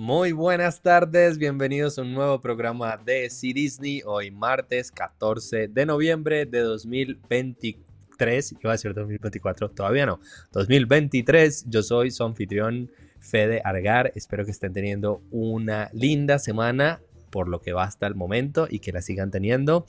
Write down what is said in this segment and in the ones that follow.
Muy buenas tardes, bienvenidos a un nuevo programa de C Disney, hoy martes 14 de noviembre de 2023, iba a decir 2024, todavía no, 2023, yo soy su anfitrión Fede Argar, espero que estén teniendo una linda semana por lo que va hasta el momento y que la sigan teniendo.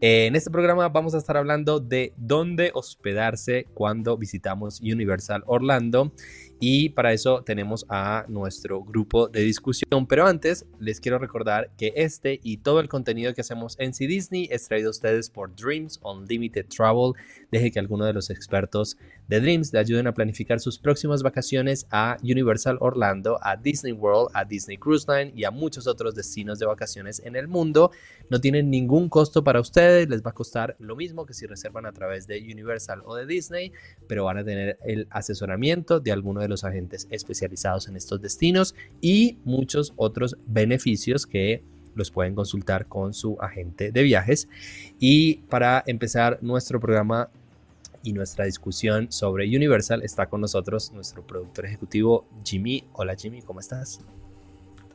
En este programa vamos a estar hablando de dónde hospedarse cuando visitamos Universal Orlando y para eso tenemos a nuestro grupo de discusión. Pero antes les quiero recordar que este y todo el contenido que hacemos en C Disney es traído a ustedes por Dreams Unlimited Travel. Deje que alguno de los expertos de Dreams le ayuden a planificar sus próximas vacaciones a Universal Orlando, a Disney World, a Disney Cruise Line y a muchos otros destinos de vacaciones en el mundo. No tienen ningún costo para ustedes, les va a costar lo mismo que si reservan a través de Universal o de Disney, pero van a tener el asesoramiento de alguno de los agentes especializados en estos destinos y muchos otros beneficios que los pueden consultar con su agente de viajes. Y para empezar nuestro programa y nuestra discusión sobre Universal está con nosotros nuestro productor ejecutivo Jimmy. Hola Jimmy, ¿cómo estás?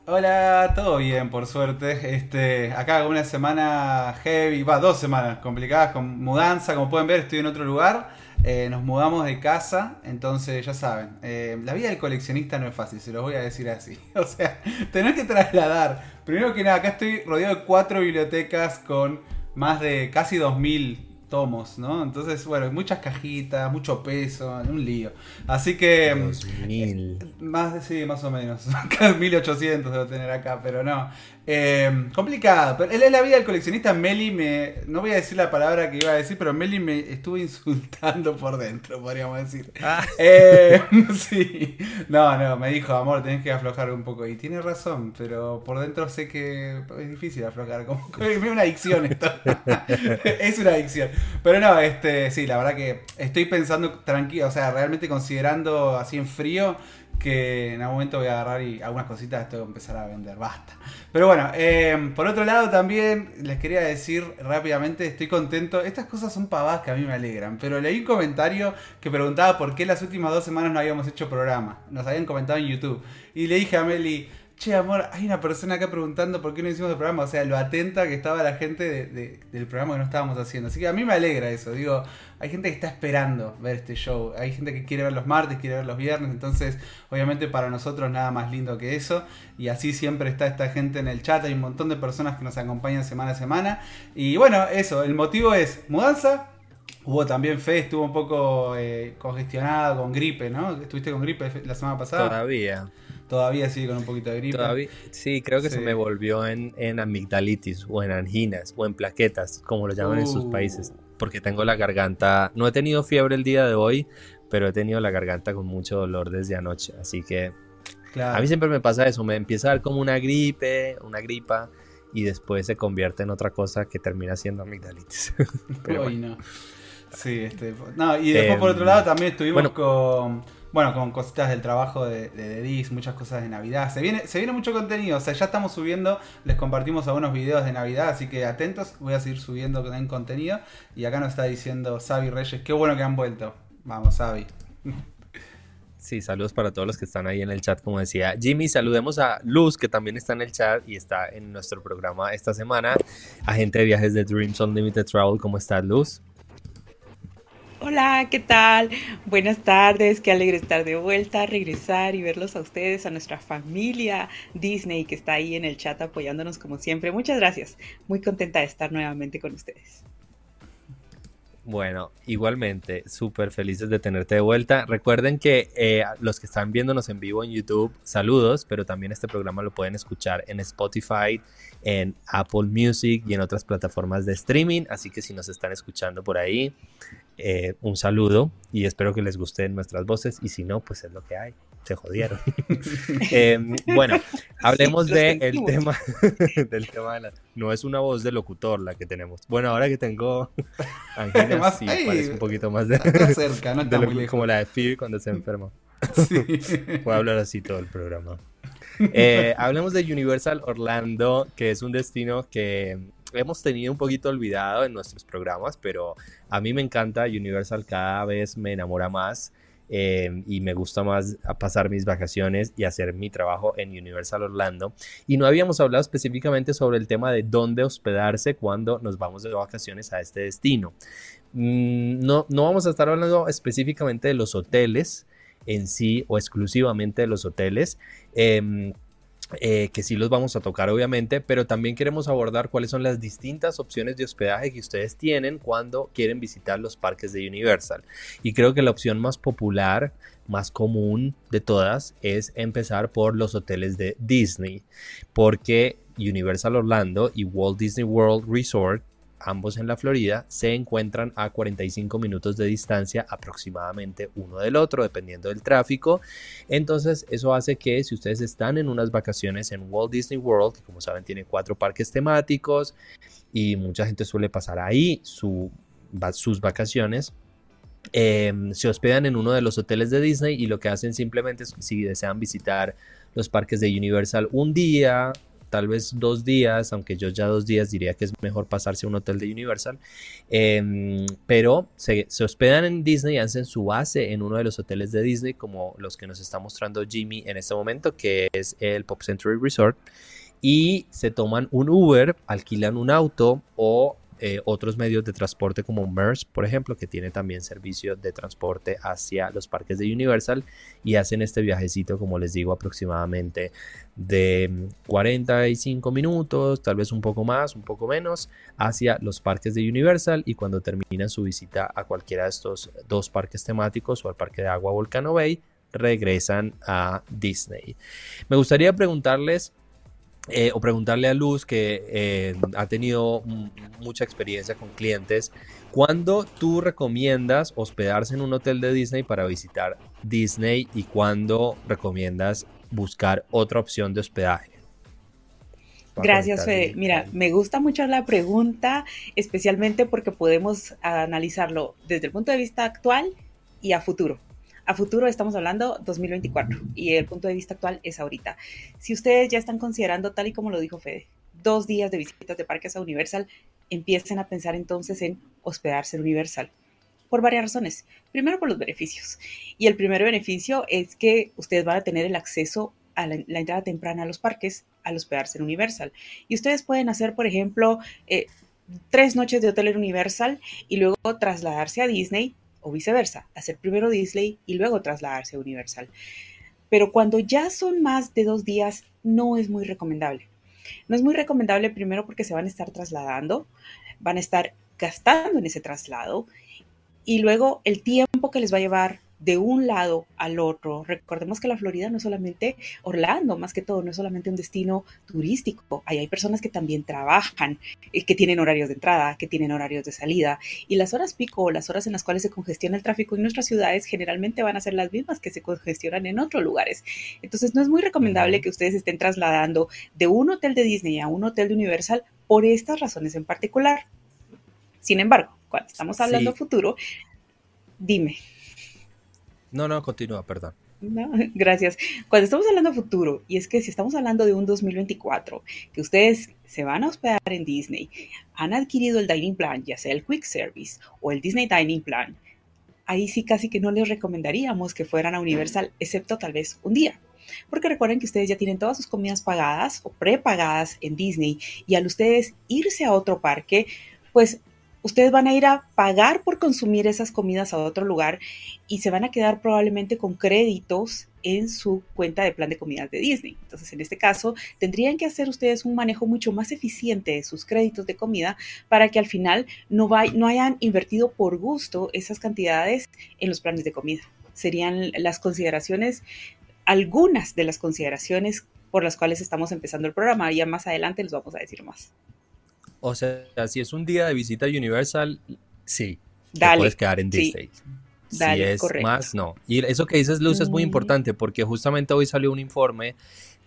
Hola, todo bien, por suerte. Este, acá una semana heavy, va, dos semanas complicadas con mudanza, como pueden ver, estoy en otro lugar. Eh, nos mudamos de casa, entonces ya saben, eh, la vida del coleccionista no es fácil, se los voy a decir así. O sea, tenés que trasladar. Primero que nada, acá estoy rodeado de cuatro bibliotecas con más de casi 2000 tomos, ¿no? Entonces, bueno, muchas cajitas, mucho peso, un lío. Así que... 2000. Eh, más de, sí, más o menos. 1800 debo tener acá, pero no. Eh, complicado, pero es la vida del coleccionista. Meli me. No voy a decir la palabra que iba a decir, pero Meli me estuvo insultando por dentro, podríamos decir. Ah. Eh, sí. No, no, me dijo, amor, tenés que aflojar un poco. Y tiene razón, pero por dentro sé que es difícil aflojar. Como, es una adicción esto. es una adicción. Pero no, este, sí, la verdad que estoy pensando tranquilo, o sea, realmente considerando así en frío que en algún momento voy a agarrar y algunas cositas tengo que empezar a vender, basta. Pero bueno, eh, por otro lado también les quería decir rápidamente, estoy contento, estas cosas son pavadas que a mí me alegran, pero leí un comentario que preguntaba por qué las últimas dos semanas no habíamos hecho programa, nos habían comentado en YouTube, y le dije a Meli, che, amor, hay una persona acá preguntando por qué no hicimos el programa. O sea, lo atenta que estaba la gente del programa que no estábamos haciendo. Así que a mí me alegra eso. Digo, hay gente que está esperando ver este show. Hay gente que quiere ver los martes, quiere ver los viernes. Entonces, obviamente para nosotros nada más lindo que eso. Y así siempre está esta gente en el chat. Hay un montón de personas que nos acompañan semana a semana. Y bueno, eso, el motivo es mudanza. Hubo también fe, estuvo un poco eh, congestionada con gripe, ¿no? ¿Estuviste con gripe la semana pasada? Todavía. Todavía sigue con un poquito de gripe. sí, creo que se me volvió en, en, amigdalitis o en anginas o en plaquetas, como lo llaman en sus uh. países. Porque tengo la garganta. No he tenido fiebre el día de hoy, pero he tenido la garganta con mucho dolor desde anoche. Así que a mí siempre me pasa eso. Me empieza a dar como una gripe, una gripa, y después se convierte en otra cosa que termina siendo amigdalitis. pero no. Sí, este. No, y después por otro lado también estuvimos con bueno, con cositas del trabajo de, de, muchas cosas de Navidad. Se viene, se viene mucho contenido, o sea, ya estamos subiendo, les compartimos algunos videos de Navidad, así que atentos, voy a seguir subiendo en contenido. Y acá nos está diciendo Xavi Reyes, qué bueno que han vuelto. Vamos, Xavi. Sí, saludos para todos los que están ahí en el chat, como decía Jimmy. Saludemos a Luz, que también está en el chat y está en nuestro programa esta semana. Agente de viajes de Dreams Unlimited Travel, ¿cómo estás, Luz? Hola, ¿qué tal? Buenas tardes, qué alegre estar de vuelta, regresar y verlos a ustedes, a nuestra familia Disney que está ahí en el chat apoyándonos como siempre. Muchas gracias, muy contenta de estar nuevamente con ustedes. Bueno, igualmente, súper felices de tenerte de vuelta. Recuerden que eh, los que están viéndonos en vivo en YouTube, saludos, pero también este programa lo pueden escuchar en Spotify, en Apple Music y en otras plataformas de streaming. Así que si nos están escuchando por ahí, eh, un saludo y espero que les gusten nuestras voces y si no, pues es lo que hay. Se jodieron. Em, bueno, hablemos de el tema del tema de la... No es una voz de locutor la que tenemos. Bueno, ahora que tengo Angina, sí, parece un poquito más de... cerca, no Como la de Phoebe cuando se enferma. Sí. A hablar así todo el programa. Eh, hablemos de Universal Orlando, que es un destino que hemos tenido un poquito olvidado en nuestros programas, pero a mí me encanta Universal, cada vez me enamora más. eh, y me gusta más pasar mis vacaciones y hacer mi trabajo en Universal Orlando. Y no habíamos hablado específicamente sobre el tema de dónde hospedarse cuando nos vamos de vacaciones a este destino. Mm, no, no vamos a estar hablando específicamente de los hoteles en sí o exclusivamente de los hoteles. Em, eh, que sí los vamos a tocar obviamente, pero también queremos abordar cuáles son las distintas opciones de hospedaje que ustedes tienen cuando quieren visitar los parques de Universal. Y creo que la opción más popular, más común de todas, es empezar por los hoteles de Disney, porque Universal Orlando y Walt Disney World Resort ambos en la Florida, se encuentran a 45 minutos de distancia aproximadamente uno del otro, dependiendo del tráfico. Entonces, eso hace que si ustedes están en unas vacaciones en Walt Disney World, que como saben tiene cuatro parques temáticos y mucha gente suele pasar ahí sus vacaciones, em, se hospedan en uno de los hoteles de Disney y lo que hacen simplemente es si desean visitar los parques de Universal un día, tal vez dos días, aunque yo ya dos días diría que es mejor pasarse a un hotel de Universal, em, pero se, hospedan en Disney hacen su base en uno de los hoteles de Disney, como los que nos está mostrando Jimmy en este momento, que es el Pop Century Resort, y se toman un Uber, alquilan un auto o eh, otros medios de transporte como MERS, por ejemplo, que tiene también servicio de transporte hacia los parques de Universal y hacen este viajecito, como les digo, aproximadamente de 45 minutos, tal vez un poco más, un poco menos, hacia los parques de Universal y cuando terminan su visita a cualquiera de estos dos parques temáticos o al parque de agua Volcano Bay, regresan a Disney. Me gustaría preguntarles eh, o preguntarle a Luz, que eh, ha tenido mucha experiencia con clientes, ¿cuándo tú recomiendas hospedarse en un hotel de Disney para visitar Disney y cuándo recomiendas buscar otra opción de hospedaje? Gracias, Fede. Mira, me gusta mucho la pregunta, especialmente porque podemos analizarlo desde el punto de vista actual y a futuro. A futuro estamos hablando 2024 y el punto de vista actual es ahorita. Si ustedes ya están considerando, tal y como lo dijo Fede, dos días de visitas de parques a Universal, empiecen a pensar entonces en hospedarse en Universal. Por varias razones. Primero por los beneficios. Y el primer beneficio es que ustedes van a tener el acceso a la, entrada temprana a los parques al hospedarse en Universal. Y ustedes pueden hacer, por ejemplo, eh, tres noches de hotel en Universal y luego trasladarse a Disney o viceversa, hacer primero Disney y luego trasladarse a Universal. Pero cuando ya son más de dos días, no es muy recomendable. No es muy recomendable primero porque se van a estar trasladando, van a estar gastando en ese traslado y luego el tiempo que les va a llevar de un lado al otro. Recordemos que la Florida no es solamente Orlando, más que todo, no es solamente un destino turístico. Ahí hay personas que también trabajan, eh, que tienen horarios de entrada, que tienen horarios de salida. Y las horas pico, las horas en las cuales se congestiona el tráfico en nuestras ciudades, generalmente van a ser las mismas que se congestionan en otros lugares. Entonces, no es muy recomendable que ustedes estén trasladando de un hotel de Disney a un hotel de Universal por estas razones en particular. Sin embargo, cuando estamos hablando futuro, dime. No, no, continúa, perdón. No, gracias. Cuando estamos hablando de futuro, y es que si estamos hablando de un 2024, que ustedes se van a hospedar en Disney, han adquirido el Dining Plan, ya sea el Quick Service o el Disney Dining Plan, ahí sí casi que no les recomendaríamos que fueran a Universal, excepto tal vez un día. Porque recuerden que ustedes ya tienen todas sus comidas pagadas o prepagadas en Disney y al ustedes irse a otro parque, pues ustedes van a ir a pagar por consumir esas comidas a otro lugar y se van a quedar probablemente con créditos en su cuenta de plan de comidas de Disney. Entonces, en este caso, tendrían que hacer ustedes un manejo mucho más eficiente de sus créditos de comida para que al final no, no hayan invertido por gusto esas cantidades en los planes de comida. Serían las consideraciones, algunas de las consideraciones por las cuales estamos empezando el programa. Ya más adelante les vamos a decir más. O sea, si es un día de visita Universal, sí. Dale, puedes quedar en Disney. si es más, no. Y eso que dices, Luz, es muy mm. importante porque justamente hoy salió un informe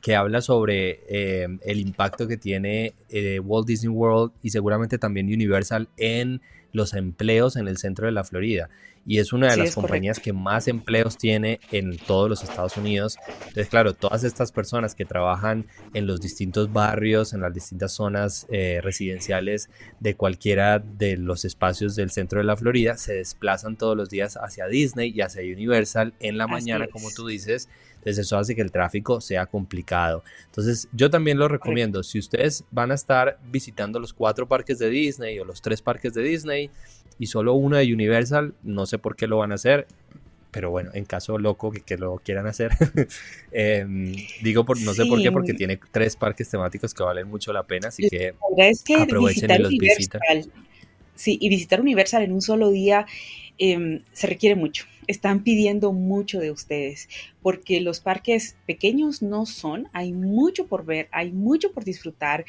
que habla sobre eh, el impacto que tiene eh, Walt Disney World y seguramente también Universal en los empleos en el centro de la Florida. y es una de las compañías que más empleos tiene en todos los Estados Unidos. Entonces, claro, todas estas personas que trabajan en los distintos barrios, en las distintas zonas eh, residenciales de cualquiera de los espacios del centro de la Florida, se desplazan todos los días hacia Disney y hacia Universal en la mañana, como tú dices. Entonces eso hace que el tráfico sea complicado. Entonces yo también lo recomiendo. Si ustedes van a estar visitando los cuatro parques de Disney o los tres parques de Disney y solo uno de Universal, no sé por qué lo van a hacer. Pero bueno, en caso loco que, lo quieran hacer, em, digo por, no sé por qué, porque tiene tres parques temáticos que valen mucho la pena, así que, aprovechen y los visitan. Sí, y visitar Universal en un solo día Em, se requiere mucho. Están pidiendo mucho de ustedes porque los parques pequeños no son, hay mucho por ver, hay mucho por disfrutar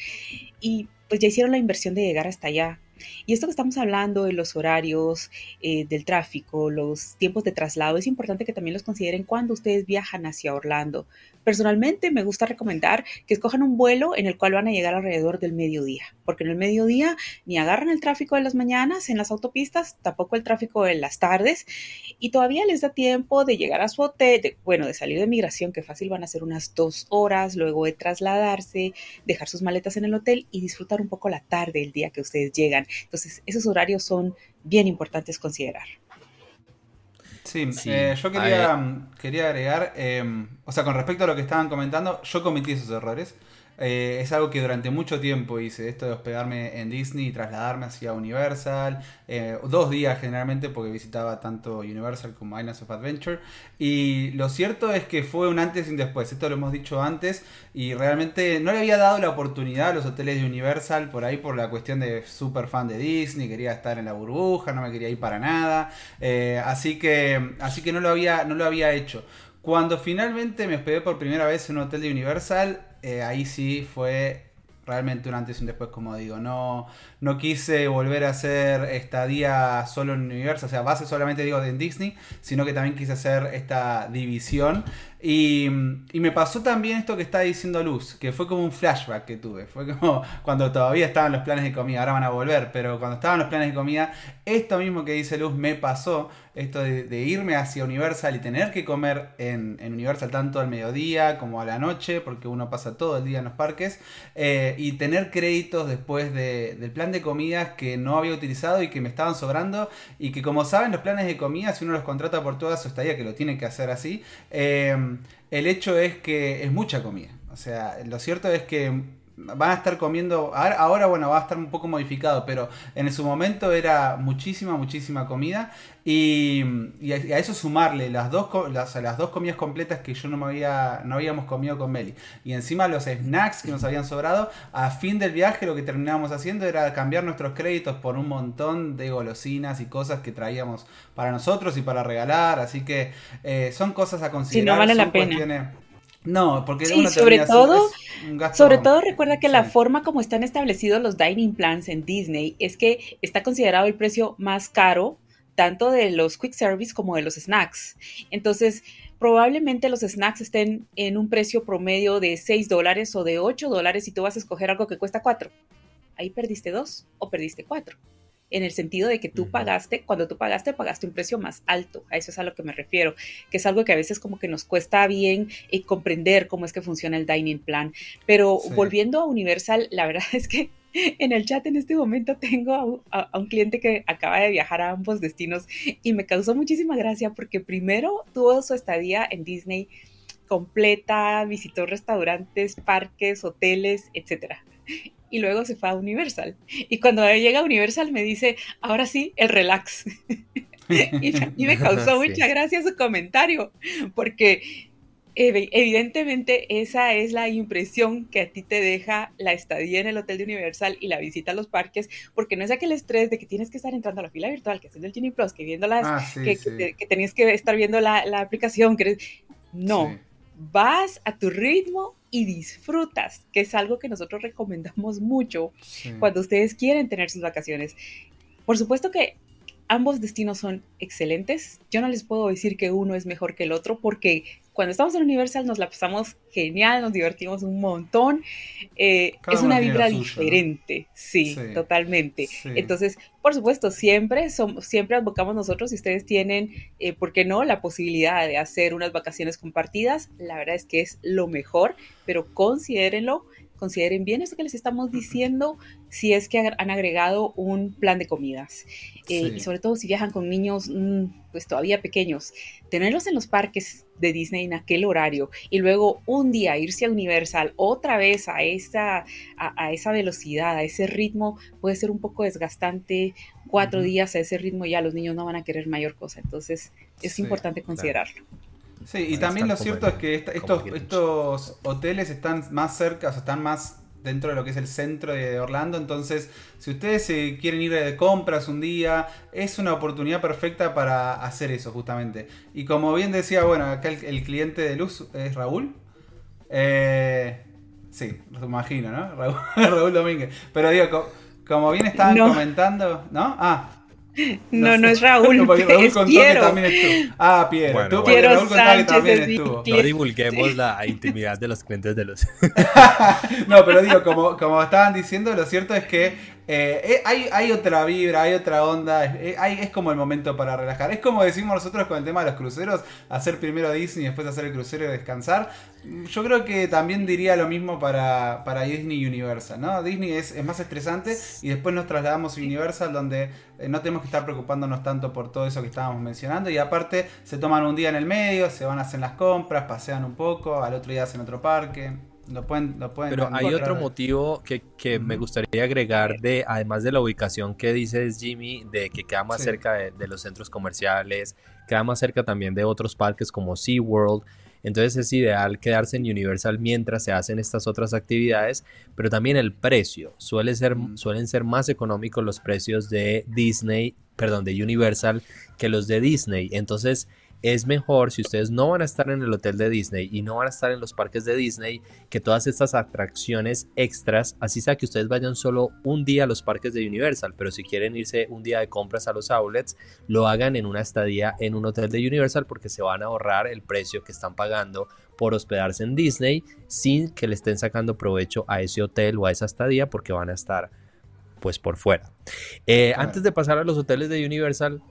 y pues ya hicieron la inversión de llegar hasta allá. Y esto que estamos hablando de los horarios, eh, del tráfico, los tiempos de traslado, es importante que también los consideren cuando ustedes viajan hacia Orlando. Personalmente me gusta recomendar que escojan un vuelo en el cual van a llegar alrededor del mediodía, porque en el mediodía ni agarran el tráfico de las mañanas en las autopistas, tampoco el tráfico de las tardes, y todavía les da tiempo de llegar a su hotel, bueno, de salir de migración, que fácil van a ser unas dos horas, luego de trasladarse, dejar sus maletas en el hotel y disfrutar un poco la tarde, el día que ustedes llegan. Entonces, esos horarios son bien importantes considerar. Sí, eh, yo quería, quería agregar, em, o sea, con respecto a lo que estaban comentando, yo cometí esos errores. Eh, es algo que durante mucho tiempo hice, esto de hospedarme en Disney y trasladarme hacia Universal, eh, dos días generalmente porque visitaba tanto Universal como Islands of Adventure. Y lo cierto es que fue un antes y un después, esto lo hemos dicho antes, y realmente no le había dado la oportunidad a los hoteles de Universal por ahí por la cuestión de super fan de Disney, quería estar en la burbuja, no me quería ir para nada, eh, así, que, así que no lo había, no lo había hecho. Cuando finalmente me hospedé por primera vez en un hotel de Universal, eh, ahí sí fue realmente un antes y un después, como digo. No, no quise volver a hacer estadía solo en Universal, o sea, base solamente digo en Disney, sino que también quise hacer esta división. Y, me pasó también esto que está diciendo Luz, que fue como un flashback que tuve. Fue como cuando todavía estaban los planes de comida, ahora van a volver, pero cuando estaban los planes de comida, esto mismo que dice Luz me pasó, esto de, irme hacia Universal y tener que comer en, Universal tanto al mediodía como a la noche, porque uno pasa todo el día en los parques, eh, y tener créditos después del plan de comidas que no había utilizado y que me estaban sobrando, y que como saben los planes de comida, si uno los contrata por toda su estadía, que lo tiene que hacer así, eh, el hecho es que es mucha comida. O sea, lo cierto es que van a estar comiendo, ahora, bueno va a estar un poco modificado, pero en su momento era muchísima, muchísima comida y, a, eso sumarle las dos, las, las, dos comidas completas que yo no me había, no habíamos comido con Meli y encima los snacks que nos habían sobrado, a fin del viaje lo que terminábamos haciendo era cambiar nuestros créditos por un montón de golosinas y cosas que traíamos para nosotros y para regalar, así que eh, son cosas a considerar. Si no vale la pena. No, porque sobre todo, sobre todo recuerda que la forma como están establecidos los dining plans en Disney es que está considerado el precio más caro tanto de los quick service como de los snacks. Entonces, probablemente los snacks estén en un precio promedio de 6 dólares o de 8 dólares y tú vas a escoger algo que cuesta 4. Ahí perdiste 2 o perdiste 4 en el sentido de que tú pagaste, cuando tú pagaste, pagaste un precio más alto. A eso es a lo que me refiero, que es algo que a veces como que nos cuesta bien eh, comprender cómo es que funciona el dining plan. Pero volviendo a Universal, la verdad es que en el chat en este momento tengo a, un cliente que acaba de viajar a ambos destinos y me causó muchísima gracia porque primero tuvo su estadía en Disney completa, visitó restaurantes, parques, hoteles, etcétera y luego se fue a Universal. Y cuando llega a Universal me dice, ahora sí, el relax. y, me causó mucha gracia su comentario, porque evidentemente esa es la impresión que a ti te deja la estadía en el hotel de Universal y la visita a los parques, porque no es aquel estrés de que tienes que estar entrando a la fila virtual, que haciendo el Genie Plus, que viendo las, ah, que, tenías que estar viendo la, aplicación, que no, vas a tu ritmo y disfrutas, que es algo que nosotros recomendamos mucho cuando ustedes quieren tener sus vacaciones. Por supuesto que ambos destinos son excelentes. Yo no les puedo decir que uno es mejor que el otro porque cuando estamos en Universal nos la pasamos genial, nos divertimos un montón. Eh, es una vibra diferente, sí, totalmente. Entonces, por supuesto, siempre, somos, siempre advocamos nosotros, si ustedes tienen, eh, ¿por qué no?, la posibilidad de hacer unas vacaciones compartidas, la verdad es que es lo mejor, pero considérenlo consideren bien esto que les estamos diciendo si es que han agregado un plan de comidas. Eh, y sobre todo si viajan con niños mm, pues todavía pequeños, tenerlos en los parques de Disney en aquel horario y luego un día irse a Universal otra vez a esa, a, esa velocidad, a ese ritmo, puede ser un poco desgastante. Cuatro días a ese ritmo ya los niños no van a querer mayor cosa. Entonces es importante considerarlo. Sí, y también lo cierto es que estos, estos hoteles están más cerca, o sea, están más dentro de lo que es el centro de Orlando. Entonces, si ustedes se quieren ir de compras un día, es una oportunidad perfecta para hacer eso, justamente. Y como bien decía, bueno, acá el, cliente de Luz es Raúl. Eh, sí, lo imagino, ¿no? Raúl, Domínguez. Pero digo, como, bien estaban comentando, ¿no? Ah, no, no, es Raúl. No, es contó Piero. que también estuvo. Ah, Piero. Bueno, tú, Piero Raúl Sánchez que también estuvo. No divulguemos la intimidad de los clientes de los. no, pero digo, como, como estaban diciendo, lo cierto es que eh, eh, hay, hay, otra vibra, hay otra onda, eh, es como el momento para relajar. Es como decimos nosotros con el tema de los cruceros, hacer primero Disney y después hacer el crucero y descansar. Yo creo que también diría lo mismo para, para Disney y Universal, ¿no? Disney es, es, más estresante y después nos trasladamos a Universal donde no tenemos que estar preocupándonos tanto por todo eso que estábamos mencionando y aparte se toman un día en el medio, se van a hacer las compras, pasean un poco, al otro día hacen otro parque. Lo pueden, lo pueden Pero hay otro motivo que, que me gustaría agregar de, además de la ubicación que dices Jimmy, de que queda más cerca de, de, los centros comerciales, queda más cerca también de otros parques como SeaWorld. Entonces es ideal quedarse en Universal mientras se hacen estas otras actividades, pero también el precio. Suele ser, Suelen ser más económicos los precios de Disney, perdón, de Universal que los de Disney. Entonces es mejor si ustedes no van a estar en el hotel de Disney y no van a estar en los parques de Disney, que todas estas atracciones extras, así sea que ustedes vayan solo un día a los parques de Universal, pero si quieren irse un día de compras a los outlets, lo hagan en una estadía en un hotel de Universal porque se van a ahorrar el precio que están pagando por hospedarse en Disney sin que le estén sacando provecho a ese hotel o a esa estadía porque van a estar pues por fuera. Eh, antes de pasar a los hoteles de Universal,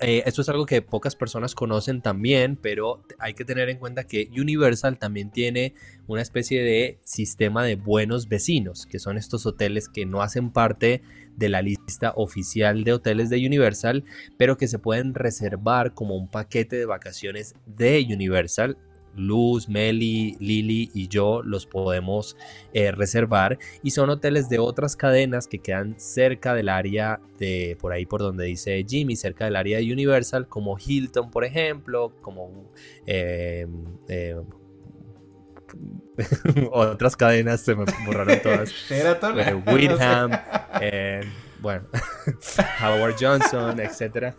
eh, esto es algo que pocas personas conocen también, pero hay que tener en cuenta que Universal también tiene una especie de sistema de buenos vecinos, que son estos hoteles que no hacen parte de la lista oficial de hoteles de Universal, pero que se pueden reservar como un paquete de vacaciones de Universal Luz, Meli, Lili y yo los podemos eh, reservar y son hoteles de otras cadenas que quedan cerca del área de por ahí por donde dice Jimmy, cerca del área de Universal como Hilton por ejemplo, como eh, eh, otras cadenas se me borraron todas. Whitham, bueno, Howard Johnson, etcétera.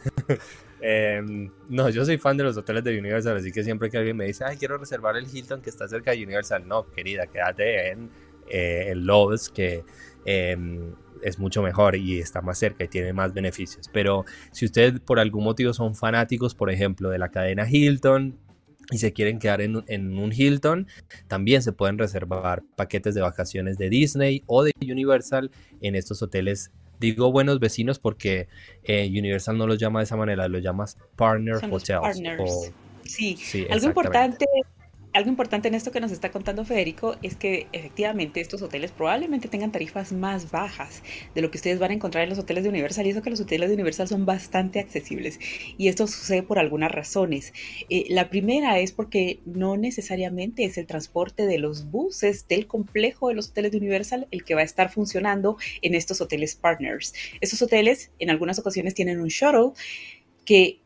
Em, no, yo soy fan de los hoteles de Universal, así que siempre que alguien me dice, ay, quiero reservar el Hilton que está cerca de Universal, no, querida, quédate en eh, el Loves, que em, es mucho mejor y está más cerca y tiene más beneficios. Pero si ustedes por algún motivo son fanáticos, por ejemplo, de la cadena Hilton, y se quieren quedar en, un Hilton, también se pueden reservar paquetes de vacaciones de Disney o de Universal en estos hoteles Digo buenos vecinos porque eh, Universal no los llama de esa manera, los llamas partner hotels. sí, algo importante algo importante en esto que nos está contando Federico es que efectivamente estos hoteles probablemente tengan tarifas más bajas de lo que ustedes van a encontrar en los hoteles de Universal y eso que los hoteles de Universal son bastante accesibles y esto sucede por algunas razones. Eh, la primera es porque no necesariamente es el transporte de los buses del complejo de los hoteles de Universal el que va a estar funcionando en estos hoteles partners. Estos hoteles en algunas ocasiones tienen un shuttle que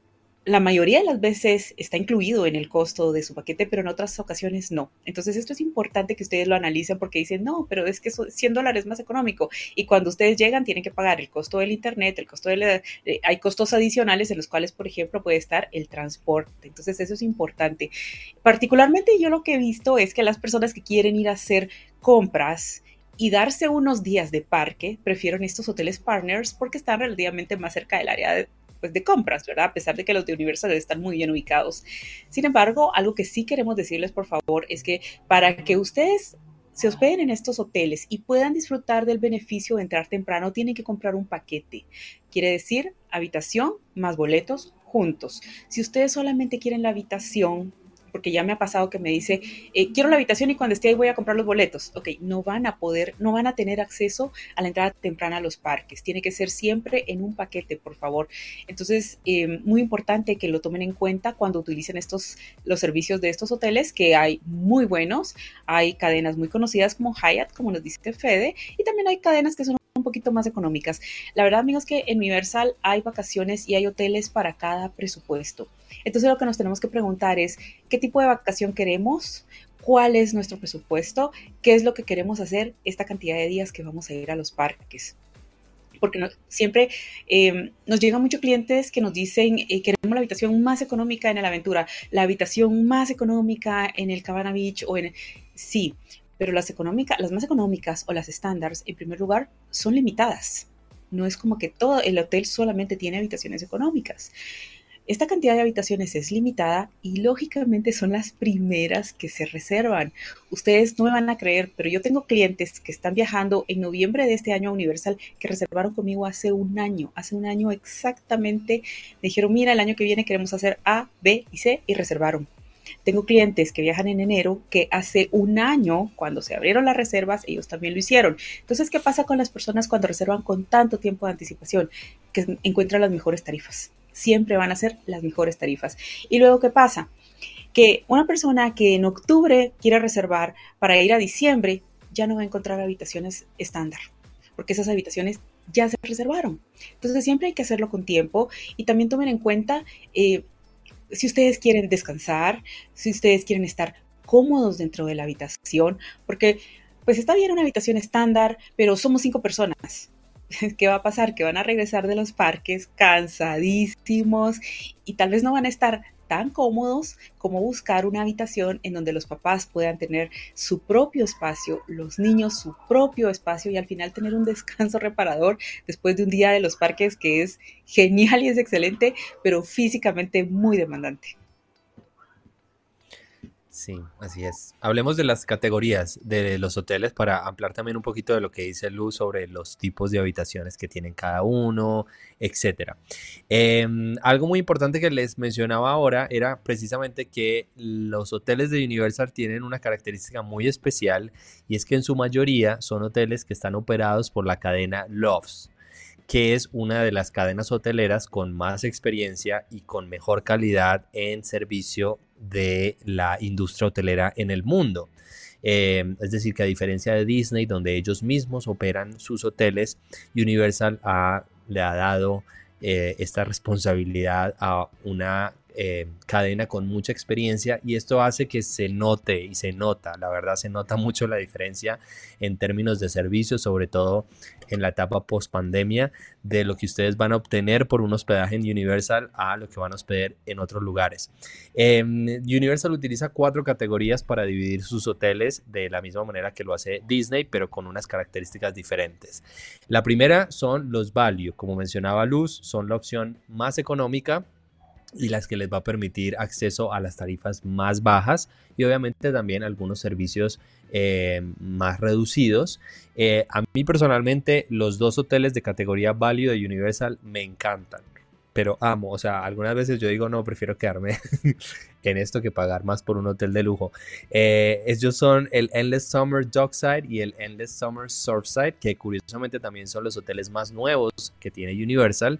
la mayoría de las veces está incluido en el costo de su paquete, pero en otras ocasiones no. Entonces esto es importante que ustedes lo analicen porque dicen, no, pero es que 100 dólares más económico. Y cuando ustedes llegan tienen que pagar el costo del Internet, el costo de eh, hay costos adicionales en los cuales, por ejemplo, puede estar el transporte. Entonces eso es importante. Particularmente yo lo que he visto es que las personas que quieren ir a hacer compras, y darse unos días de parque, prefieren estos hoteles partners porque están relativamente más cerca del área de, pues, de compras, ¿verdad? A pesar de que los de Universal están muy bien ubicados. Sin embargo, algo que sí queremos decirles, por favor, es que para que ustedes se hospeden en estos hoteles y puedan disfrutar del beneficio de entrar temprano, tienen que comprar un paquete. Quiere decir habitación más boletos juntos. Si ustedes solamente quieren la habitación, porque ya me ha pasado que me dice, eh, quiero la habitación y cuando esté ahí voy a comprar los boletos. Ok, no van a poder, no van a tener acceso a la entrada temprana a los parques. Tiene que ser siempre en un paquete, por favor. Entonces, eh, muy importante que lo tomen en cuenta cuando utilicen estos, los servicios de estos hoteles, que hay muy buenos. Hay cadenas muy conocidas como Hyatt, como nos dice Fede, y también hay cadenas que son un poquito más económicas. La verdad, amigos, que en Universal hay vacaciones y hay hoteles para cada presupuesto. Entonces lo que nos tenemos que preguntar es, ¿qué tipo de vacación queremos? ¿Cuál es nuestro presupuesto? ¿Qué es lo que queremos hacer esta cantidad de días que vamos a ir a los parques? porque siempre em, nos llegan muchos clientes que nos dicen eh, queremos la habitación más económica en la aventura, la habitación más económica en el Cabana Beach o en sí, pero las económicas, las más económicas o las estándares, en primer lugar, son limitadas. No es como que todo el hotel solamente tiene habitaciones económicas. Esta cantidad de habitaciones es limitada y lógicamente son las primeras que se reservan. Ustedes no me van a creer, pero yo tengo clientes que están viajando en noviembre de este año a Universal que reservaron conmigo hace un año, hace un año exactamente. Me dijeron, mira, el año que viene queremos hacer A, B y C y reservaron. Tengo clientes que viajan en enero que hace un año, cuando se abrieron las reservas, ellos también lo hicieron. Entonces, ¿qué pasa con las personas cuando reservan con tanto tiempo de anticipación? Que encuentran las mejores tarifas. Siempre van a ser las mejores tarifas. Y luego, ¿qué pasa? Que una persona que en octubre quiere reservar para ir a diciembre, ya no va a encontrar habitaciones estándar, porque esas habitaciones ya se reservaron. Entonces siempre hay que hacerlo con tiempo y también tomen en cuenta eh, si ustedes quieren descansar, si ustedes quieren estar cómodos dentro de la habitación, porque pues está bien una habitación estándar, pero somos cinco personas. ¿Qué va a pasar? Que van a regresar de los parques cansadísimos y tal vez no van a estar tan cómodos como buscar una habitación en donde los papás puedan tener su propio espacio, los niños su propio espacio y al final tener un descanso reparador después de un día de los parques que es genial y es excelente, pero físicamente muy demandante. Sí, así es. Hablemos de las categorías de los hoteles para ampliar también un poquito de lo que dice Luz sobre los tipos de habitaciones que tienen cada uno, etc. Em, algo muy importante que les mencionaba ahora era precisamente que los hoteles de Universal tienen una característica muy especial y es que en su mayoría son hoteles que están operados por la cadena Loves que es una de las cadenas hoteleras con más experiencia y con mejor calidad en servicio de la industria hotelera en el mundo. Eh, es decir, que a diferencia de Disney, donde ellos mismos operan sus hoteles, Universal le ha dado eh, esta responsabilidad a una eh, cadena con mucha experiencia y esto hace que se note y se nota, la verdad se nota mucho la diferencia en términos de servicios, sobre todo en la etapa post pandemia, de lo que ustedes van a obtener por un hospedaje en Universal a lo que van a hospedar en otros lugares. Em, Universal utiliza cuatro categorías para dividir sus hoteles de la misma manera que lo hace Disney, pero con unas características diferentes. La primera son los value, como mencionaba Luz, son la opción más económica y las que les va a permitir acceso a las tarifas más bajas y obviamente también algunos servicios eh, más reducidos. Eh, a mí personalmente los dos hoteles de categoría Value de Universal me encantan, pero amo, o sea, algunas veces yo digo no, prefiero quedarme en esto que pagar más por un hotel de lujo. Eh, ellos son el Endless Summer Dockside y el Endless Summer Surfside, que curiosamente también son los hoteles más nuevos que tiene Universal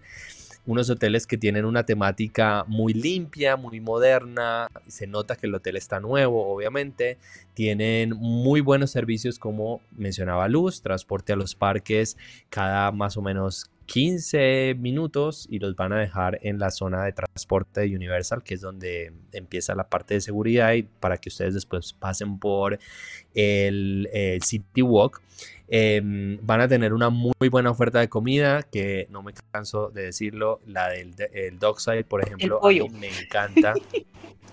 unos hoteles que tienen una temática muy limpia, muy moderna, se nota que el hotel está nuevo, obviamente, tienen muy buenos servicios como mencionaba Luz, transporte a los parques cada más o menos 15 minutos y los van a dejar en la zona de transporte de Universal, que es donde empieza la parte de seguridad y para que ustedes después pasen por el, City Walk. Em, van a tener una muy buena oferta de comida, que no me canso de decirlo, la del el Dockside, por ejemplo, a mí me encanta.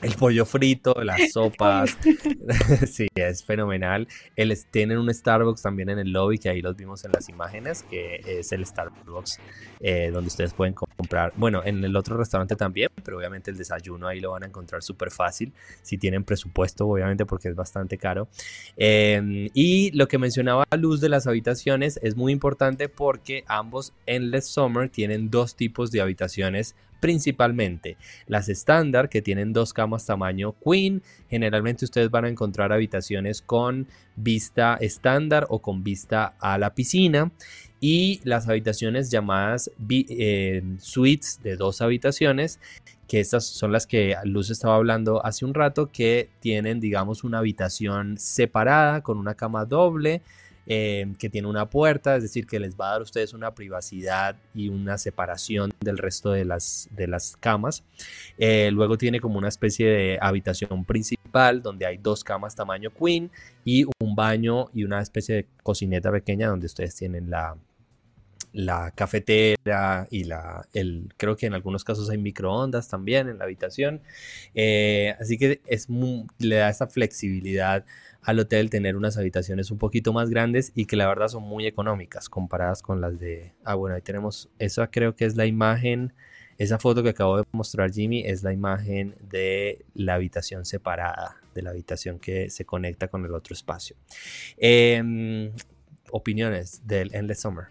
El pollo frito, las sopas, sí, es fenomenal. El, tienen un Starbucks también en el lobby, que ahí los vimos en las imágenes, que es el Starbucks eh, donde ustedes pueden comprar, bueno, en el otro restaurante también, pero obviamente el desayuno ahí lo van a encontrar súper fácil, si tienen presupuesto, obviamente, porque es bastante caro. Em, y lo que mencionaba Luz de las habitaciones es muy importante porque ambos Endless Summer tienen dos tipos de habitaciones principalmente las estándar que tienen dos camas tamaño queen. Generalmente ustedes van a encontrar habitaciones con vista estándar o con vista a la piscina y las habitaciones llamadas eh, suites de dos habitaciones que estas son las que Luz estaba hablando hace un rato que tienen digamos una habitación separada con una cama doble Em, que tiene una puerta, es decir, que les va a dar a ustedes una privacidad y una separación del resto de las, de las camas. Eh, luego tiene como una especie de habitación principal donde hay dos camas tamaño queen y un baño y una especie de cocineta pequeña donde ustedes tienen la, la cafetera y la, el, creo que en algunos casos hay microondas también en la habitación. Eh, así que es le da esa flexibilidad al hotel tener unas habitaciones un poquito más grandes y que la verdad son muy económicas comparadas con las de... Ah, bueno, ahí tenemos, esa creo que es la imagen, esa foto que acabo de mostrar Jimmy es la imagen de la habitación separada, de la habitación que se conecta con el otro espacio. Em, opiniones del Endless Summer.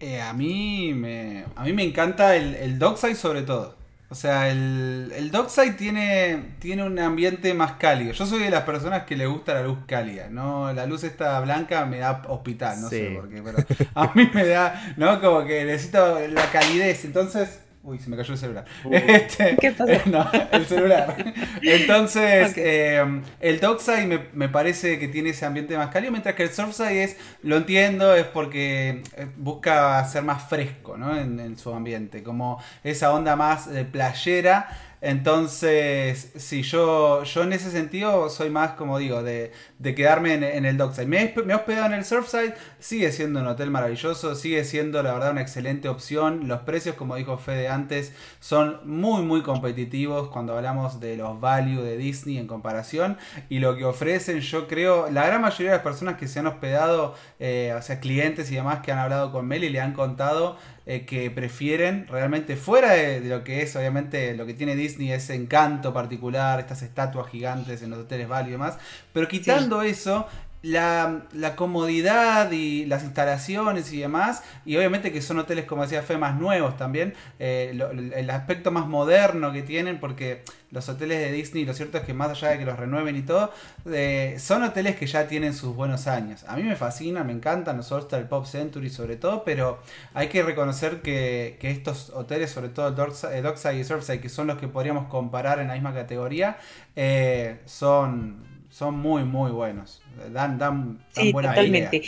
Eh, a, mí me, a mí me encanta el, el Dockside sobre todo. O sea, el, el Dockside tiene, tiene un ambiente más cálido. Yo soy de las personas que le gusta la luz cálida, ¿no? La luz esta blanca me da hospital, no sé por qué, pero a mí me da, ¿no? Como que necesito la calidez. Entonces, Uy, se me cayó el celular. Este, ¿Qué pasó? No, el celular. Entonces, eh, el Dockside me, me, parece que tiene ese ambiente más cálido, mientras que el Surfside es, lo entiendo, es porque eh, busca ser más fresco ¿no? en, en su ambiente, como esa onda más de playera entonces, sí, yo, yo en ese sentido soy más, como digo, de, quedarme en, el dockside. Me, me he hospedado en el surfside, sigue siendo un hotel maravilloso, sigue siendo la verdad una excelente opción. Los precios, como dijo Fede antes, son muy, muy competitivos cuando hablamos de los value de Disney en comparación. Y lo que ofrecen, yo creo, la gran mayoría de las personas que se han hospedado, eh, o sea, clientes y demás que han hablado con Meli, le han contado eh, que prefieren realmente fuera de, lo que es obviamente lo que tiene Disney ese encanto particular estas estatuas gigantes en los hoteles Bali y demás pero quitando eso la, comodidad y las instalaciones y demás, y obviamente que son hoteles, como decía Fe, más nuevos también, eh, el aspecto más moderno que tienen, porque los hoteles de Disney, lo cierto es que más allá de que los renueven y todo, eh, son hoteles que ya tienen sus buenos años. A mí me fascina, me encantan los All Star Pop Century sobre todo, pero hay que reconocer que, estos hoteles, sobre todo el Dockside y Surfside, que son los que podríamos comparar en la misma categoría, eh, son son muy, muy buenos. Dan, dan, sí, totalmente.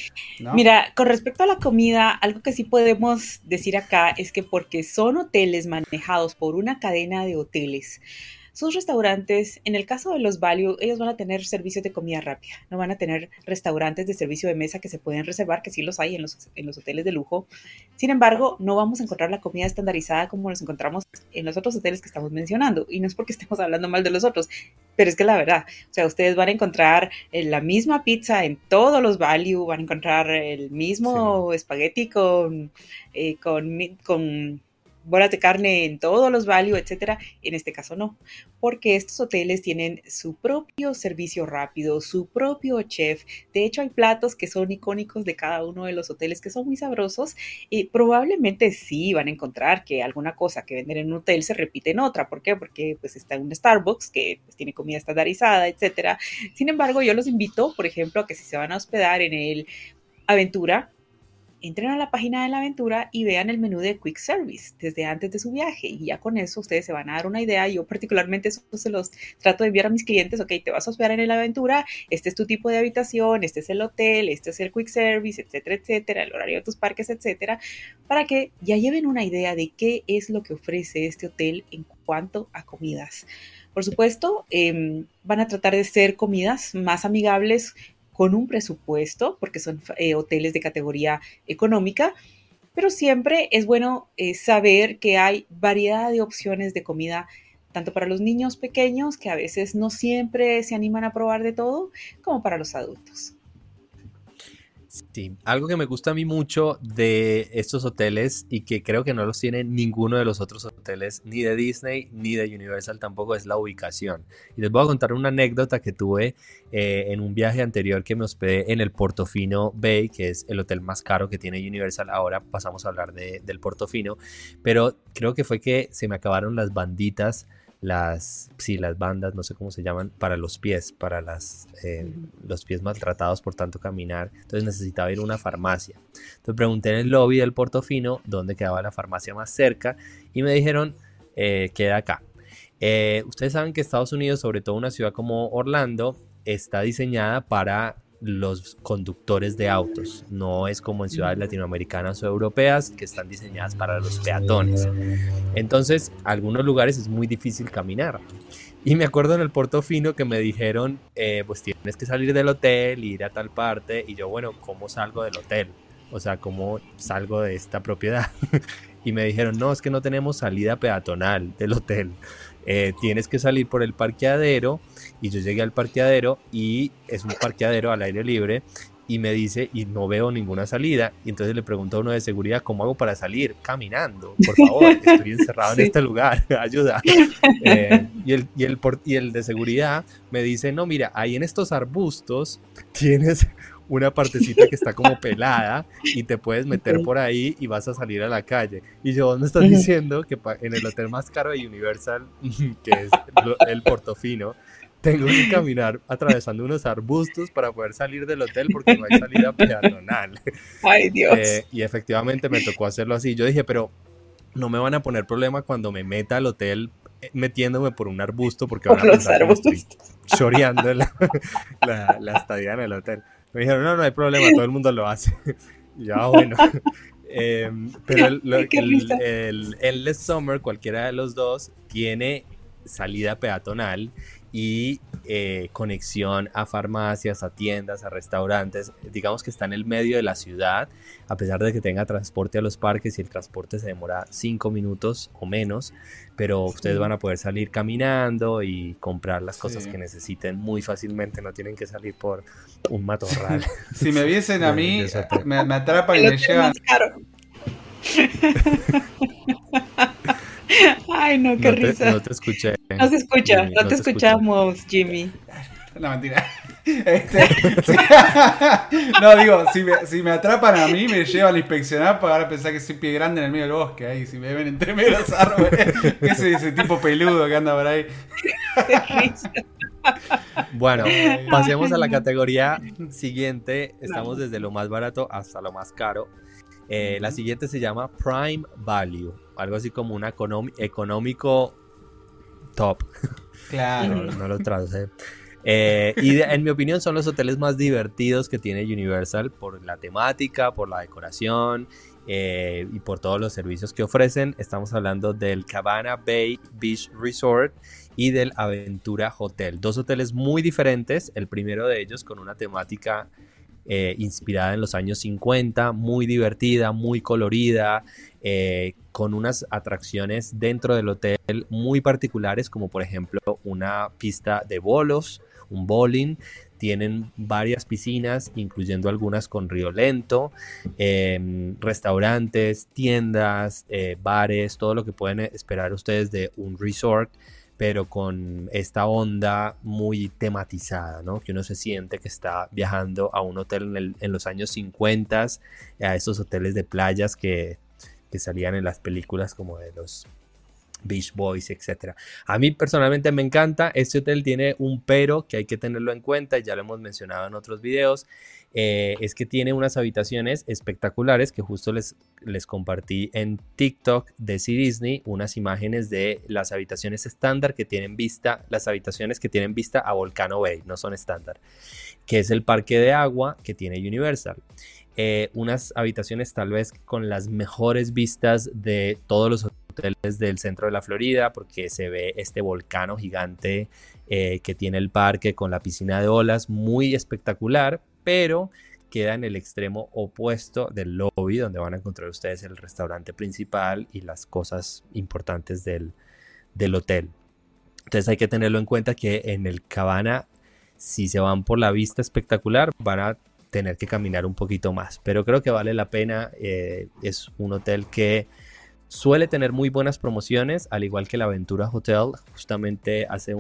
Mira, con respecto a la comida, algo que sí podemos decir acá es que porque son hoteles manejados por una cadena de hoteles, sus restaurantes, en el caso de los Value, ellos van a tener servicios de comida rápida, no van a tener restaurantes de servicio de mesa que se pueden reservar, que sí los hay en los, en los hoteles de lujo. Sin embargo, no vamos a encontrar la comida estandarizada como nos encontramos en los otros hoteles que estamos mencionando. Y no es porque estemos hablando mal de los otros, pero es que la verdad, o sea, ustedes van a encontrar eh, la misma pizza en todos los value, van a encontrar el mismo espagueti con, eh, con, con bolas de carne en todos los value, etcétera. En este caso no, porque estos hoteles tienen su propio servicio rápido, su propio chef. De hecho, hay platos que son icónicos de cada uno de los hoteles que son muy sabrosos y probablemente sí van a encontrar que alguna cosa que venden en un hotel se repite en otra. ¿Por qué? Porque pues está un Starbucks que pues, tiene comida estandarizada, etcétera. Sin embargo, yo los invito, por ejemplo, a que si se van a hospedar en el Aventura, entren a la página de la aventura y vean el menú de Quick Service desde antes de su viaje y ya con eso ustedes se van a dar una idea. Yo particularmente eso se los trato de enviar a mis clientes, ok, te vas a hospedar en la aventura, este es tu tipo de habitación, este es el hotel, este es el Quick Service, etcétera, etcétera, el horario de tus parques, etcétera, para que ya lleven una idea de qué es lo que ofrece este hotel en cuanto a comidas. Por supuesto, em, van a tratar de ser comidas más amigables con un presupuesto, porque son eh, hoteles de categoría económica, pero siempre es bueno eh, saber que hay variedad de opciones de comida, tanto para los niños pequeños, que a veces no siempre se animan a probar de todo, como para los adultos. Sí, algo que me gusta a mí mucho de estos hoteles y que creo que no los tiene ninguno de los otros hoteles, ni de Disney ni de Universal tampoco, es la ubicación. Y les voy a contar una anécdota que tuve eh, en un viaje anterior que me hospedé en el Portofino Bay, que es el hotel más caro que tiene Universal. Ahora pasamos a hablar del Portofino, pero creo que fue que se me acabaron las banditas las, sí, las bandas, no sé cómo se llaman, para los pies, para las, eh, los pies maltratados por tanto caminar. Entonces necesitaba ir a una farmacia. Entonces pregunté en el lobby del Portofino dónde quedaba la farmacia más cerca y me dijeron, eh, queda acá. Eh, ustedes saben que Estados Unidos, sobre todo una ciudad como Orlando, está diseñada para los conductores de autos. No es como en ciudades latinoamericanas o europeas que están diseñadas para los peatones. Entonces, algunos lugares es muy difícil caminar. Y me acuerdo en el Portofino que me dijeron, eh, pues tienes que salir del hotel, ir a tal parte. Y yo, bueno, ¿cómo salgo del hotel? O sea, ¿cómo salgo de esta propiedad? y me dijeron, no, es que no tenemos salida peatonal del hotel. Eh, tienes que salir por el parqueadero y yo llegué al parqueadero y es un parqueadero al aire libre y me dice y no veo ninguna salida y entonces le pregunto a uno de seguridad cómo hago para salir caminando por favor estoy encerrado en este lugar ayuda eh, y, el, y, el, y el de seguridad me dice no mira ahí en estos arbustos tienes una partecita que está como pelada y te puedes meter por ahí y vas a salir a la calle. Y yo, me estás diciendo que en el hotel más caro de Universal, que es el Portofino, tengo que caminar atravesando unos arbustos para poder salir del hotel porque no hay salida peatonal. Ay, Dios. Eh, y efectivamente me tocó hacerlo así. Yo dije, pero no me van a poner problema cuando me meta al hotel eh, metiéndome por un arbusto porque van a pensar que estoy choreando la, la estadía en el hotel. Me dijeron, no, no hay problema, todo el mundo lo hace. ya, ah, bueno. Em, pero el, el, el, Summer, cualquiera de los dos, tiene salida peatonal y eh, conexión a farmacias, a tiendas, a restaurantes. Digamos que está en el medio de la ciudad, a pesar de que tenga transporte a los parques y el transporte se demora cinco minutos o menos, pero ustedes van a poder salir caminando y comprar las cosas que necesiten muy fácilmente, no tienen que salir por un matorral. si me viesen a mí, me, atrapan y me llevan... Ay, no, qué risa. no te escuché. No se escucha, no, te, escuchamos, Jimmy. No, mentira. Este, no, digo, si me, si me, atrapan a mí, me llevan a inspeccionar para pensar que soy pie grande en el medio del bosque. Ahí, si me ven entre medio de los árboles, ese, ese tipo peludo que anda por ahí. Bueno, pasemos a la categoría siguiente. Estamos desde lo más barato hasta lo más caro. Eh, la siguiente se llama Prime Value, algo así como un económico top. Claro. no, lo traduce. Eh, y en mi opinión son los hoteles más divertidos que tiene Universal por la temática, por la decoración eh, y por todos los servicios que ofrecen. Estamos hablando del Cabana Bay Beach Resort y del Aventura Hotel. Dos hoteles muy diferentes. El primero de ellos con una temática eh, inspirada en los años 50, muy divertida, muy colorida, eh, con unas atracciones dentro del hotel muy particulares, como por ejemplo una pista de bolos, un bowling. Tienen varias piscinas, incluyendo algunas con río lento, em, restaurantes, tiendas, eh, bares, todo lo que pueden esperar ustedes de un resort pero con esta onda muy tematizada, ¿no? Que uno se siente que está viajando a un hotel en, los años 50, a esos hoteles de playas que, que salían en las películas como de los Beach Boys, etc. A mí personalmente me encanta. Este hotel tiene un pero que hay que tenerlo en cuenta, ya lo hemos mencionado en otros videos. Eh, es que tiene unas habitaciones espectaculares que justo les, les compartí en TikTok de C Disney, unas imágenes de las habitaciones estándar que tienen vista, las habitaciones que tienen vista a Volcano Bay, no son estándar, que es el parque de agua que tiene Universal. Eh, unas habitaciones tal vez con las mejores vistas de todos los hoteles del centro de la Florida porque se ve este volcán gigante eh, que tiene el parque con la piscina de olas muy espectacular pero queda en el extremo opuesto del lobby donde van a encontrar ustedes el restaurante principal y las cosas importantes del, del hotel. Entonces hay que tenerlo en cuenta que en el Cabana, si se van por la vista espectacular, van a tener que caminar un poquito más. Pero creo que vale la pena. Eh, es un hotel que suele tener muy buenas promociones, al igual que la Aventura Hotel. Justamente hace,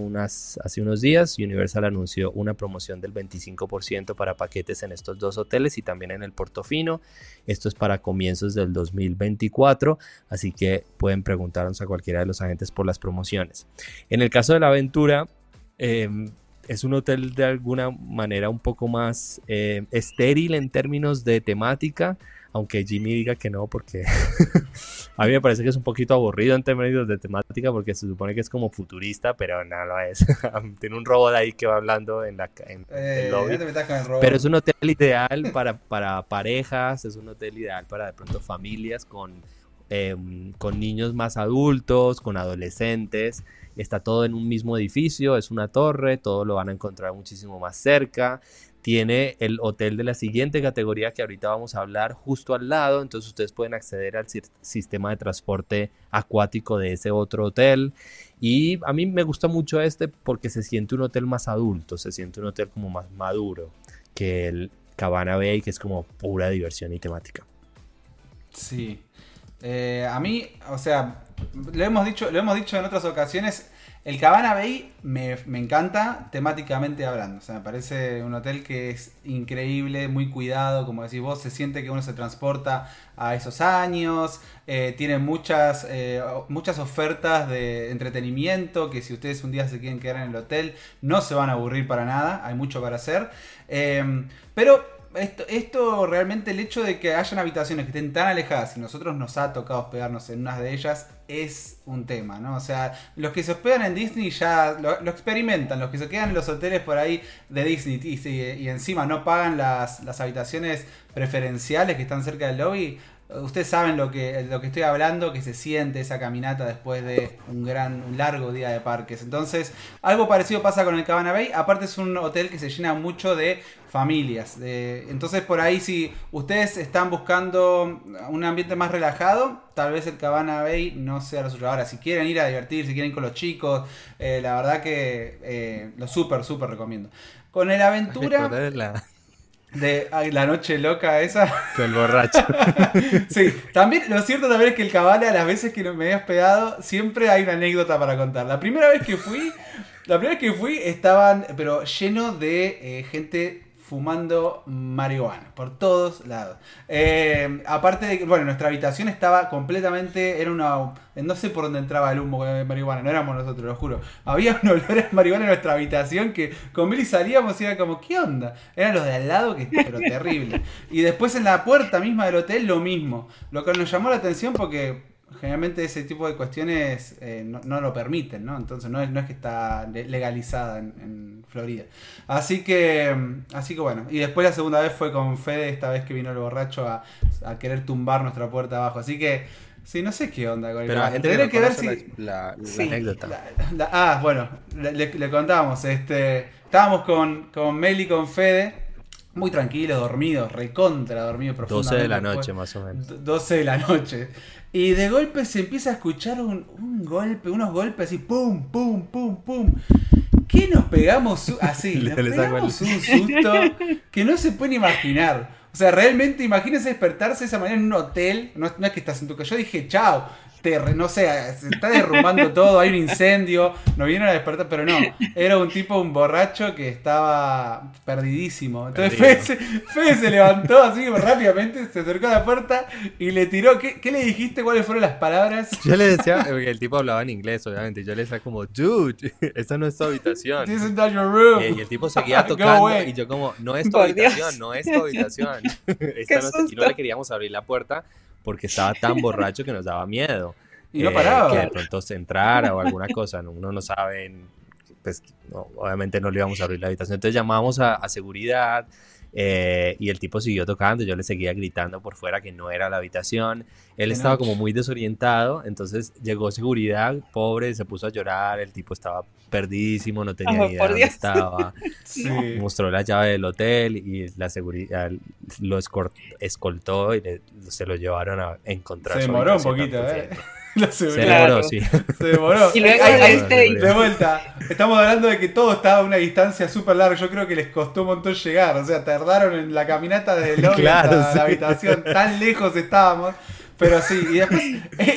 hace unos días Universal anunció una promoción del 25% para paquetes en estos dos hoteles y también en el Portofino. Esto es para comienzos del 2024, así que pueden preguntarnos a cualquiera de los agentes por las promociones. En el caso de la Aventura, em, es un hotel de alguna manera un poco más eh, estéril en términos de temática, aunque Jimmy diga que no, porque a mí me parece que es un poquito aburrido en términos de temática, porque se supone que es como futurista, pero nada lo es. Tiene un robot ahí que va hablando en, la, en el Eh, lobby. no el robot. Pero es un hotel ideal para, para parejas, es un hotel ideal para de pronto familias con, em, con niños más adultos, con adolescentes. Está todo en un mismo edificio, es una torre, todo lo van a encontrar muchísimo más cerca. Tiene el hotel de la siguiente categoría que ahorita vamos a hablar justo al lado, entonces ustedes pueden acceder al sis- sistema de transporte acuático de ese otro hotel. Y a mí me gusta mucho este porque se siente un hotel más adulto, se siente un hotel como más maduro que el Cabana Bay, que es como pura diversión y temática. Sí. Eh, a mí, o sea, lo hemos dicho, lo hemos dicho en otras ocasiones. El Cabana Bay me, encanta temáticamente hablando. O sea, me parece un hotel que es increíble, muy cuidado, como decís vos, se siente que uno se transporta a esos años. eh, tiene muchas, eh, muchas ofertas de entretenimiento que si ustedes un día se quieren quedar en el hotel, no se van a aburrir para nada. Hay mucho para hacer. Pero esto, esto realmente el hecho de que hayan habitaciones que estén tan alejadas y nosotros nos ha tocado hospedarnos en unas de ellas es un tema, ¿no? O sea, los que se hospedan en Disney ya lo, experimentan, los que se quedan en los hoteles por ahí de Disney y, y encima no pagan las, habitaciones preferenciales que están cerca del lobby. Ustedes saben lo que, lo que estoy hablando, que se siente esa caminata después de un gran, un largo día de parques. Entonces, algo parecido pasa con el Cabana Bay. Aparte es un hotel que se llena mucho de familias. entonces, por ahí si ustedes están buscando un ambiente más relajado, tal vez el Cabana Bay no sea lo suyo. Ahora, si quieren ir a divertirse, si quieren ir con los chicos, eh, la verdad que eh, lo súper, súper recomiendo. Con el Aventura Recordé de la, de ay, la noche loca esa. del borracho. Sí, también lo cierto también es que el Cabana, las veces que me he hospedado, siempre hay una anécdota para contar. La primera vez que fui, la primera vez que fui estaban, pero lleno de eh, gente fumando marihuana por todos lados. Eh, aparte de que, bueno, nuestra habitación estaba completamente, era una, no sé por dónde entraba el humo de marihuana, no éramos nosotros, lo juro. Había un olor a marihuana en nuestra habitación que con Billy salíamos y era como, ¿qué onda? Eran los de al lado, que pero terrible. Y después en la puerta misma del hotel lo mismo. Lo que nos llamó la atención porque generalmente ese tipo de cuestiones eh, no, no lo permiten, ¿no? Entonces no es, no es que está le- legalizada en, en Florida. Así que, mm, así que bueno. Y después la segunda vez fue con Fede, esta vez que vino el borracho a, a querer tumbar nuestra puerta abajo. Así que, sí, no sé qué onda con el Pero gente Tendré que ver si... la, la- la Sí. anécdota. La- la- ah, bueno, le, le- contamos. Este, estábamos con, con Meli y con Fede, muy tranquilos, dormidos, recontra dormidos 12 profundamente. de la después- noche más o menos. do- 12 de la noche. Y de golpe se empieza a escuchar un, un golpe, unos golpes así, pum, pum, pum, pum. ¿Qué nos pegamos? Así, nos pegamos un susto que no se pueden imaginar. O sea, realmente imagínense despertarse de esa manera en un hotel. No, no es que estás en tu casa. Yo dije, chao. No sé, se está derrumbando todo, hay un incendio, nos vinieron a despertar, pero no, era un tipo, un borracho que estaba perdidísimo. Entonces Fede se, Fede se levantó así rápidamente, se acercó a la puerta y le tiró. ¿Qué, qué le dijiste? ¿Cuáles fueron las palabras? Yo le decía, porque el tipo hablaba en inglés, obviamente. Yo le decía como, dude, esta no es tu habitación. This is not your room. Y, y el tipo seguía tocando y yo como, no es tu Por habitación, Dios. no es tu habitación. Esta no es- y no le queríamos abrir la puerta porque estaba tan borracho que nos daba miedo. Y no eh, paraba. Que de pronto se entrara o alguna cosa, no- uno no sabe, pues no, obviamente no le íbamos a abrir la habitación. Entonces llamamos a, a seguridad eh, y el tipo siguió tocando, yo le seguía gritando por fuera que no era la habitación. Él estaba como muy desorientado, entonces llegó seguridad, pobre, se puso a llorar, el tipo estaba perdidísimo, no tenía Oh, ni idea dónde Dios. estaba. Sí. Mostró la llave del hotel y la seguridad lo escoltó y le- se lo llevaron a encontrar. Se demoró un poquito, tan ¿eh? se demoró, sí. Se demoró. Y luego este... De vuelta, estamos hablando de que todo estaba a una distancia súper larga. Yo creo que les costó un montón llegar. O sea, tardaron en la caminata desde el lobby hasta la habitación. Tan lejos estábamos. Pero sí, y después,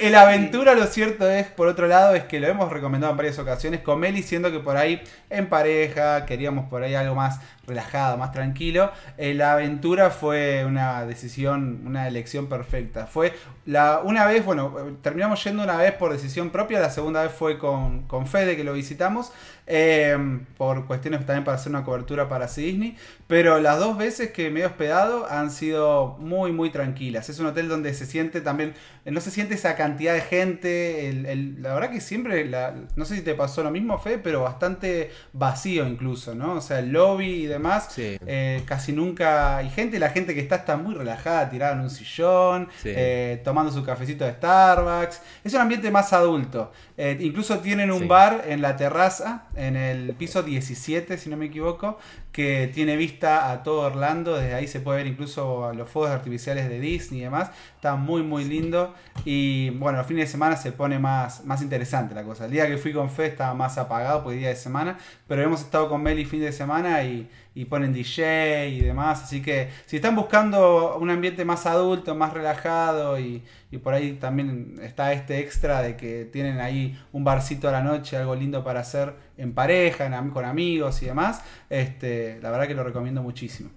el aventura, lo cierto es, por otro lado, es que lo hemos recomendado en varias ocasiones con Meli, siendo que por ahí en pareja queríamos por ahí algo más relajado, más tranquilo. Eh, la aventura fue una decisión, una elección perfecta. Fue la, una vez, bueno, terminamos yendo una vez por decisión propia, la segunda vez fue con, con Fede que lo visitamos, eh, por cuestiones también para hacer una cobertura para Disney, pero las dos veces que me he hospedado han sido muy, muy tranquilas. Es un hotel donde se siente también, no se siente esa cantidad de gente, la verdad que siempre, no sé si te pasó lo mismo, Fede, pero bastante vacío incluso, ¿no? O sea, el lobby y demás, eh, casi nunca hay gente, la gente que está está muy relajada, tirada en un sillón, eh, tomando su cafecito de Starbucks. Es un ambiente más adulto. Eh, incluso tienen un bar en la terraza, en el piso 17, si no me equivoco, que tiene vista a todo Orlando. Desde ahí se puede ver incluso los fuegos artificiales de Disney y demás. Está muy, muy lindo. Y bueno, los fines de semana se pone más, más interesante la cosa. El día que fui con Fe estaba más apagado, pues día de semana. Pero hemos estado con Meli fin de semana y, y ponen DJ y demás. Así que si están buscando un ambiente más adulto, más relajado y, y por ahí también está este extra de que tienen ahí un barcito a la noche, algo lindo para hacer en pareja, con amigos y demás, este, la verdad que lo recomiendo muchísimo.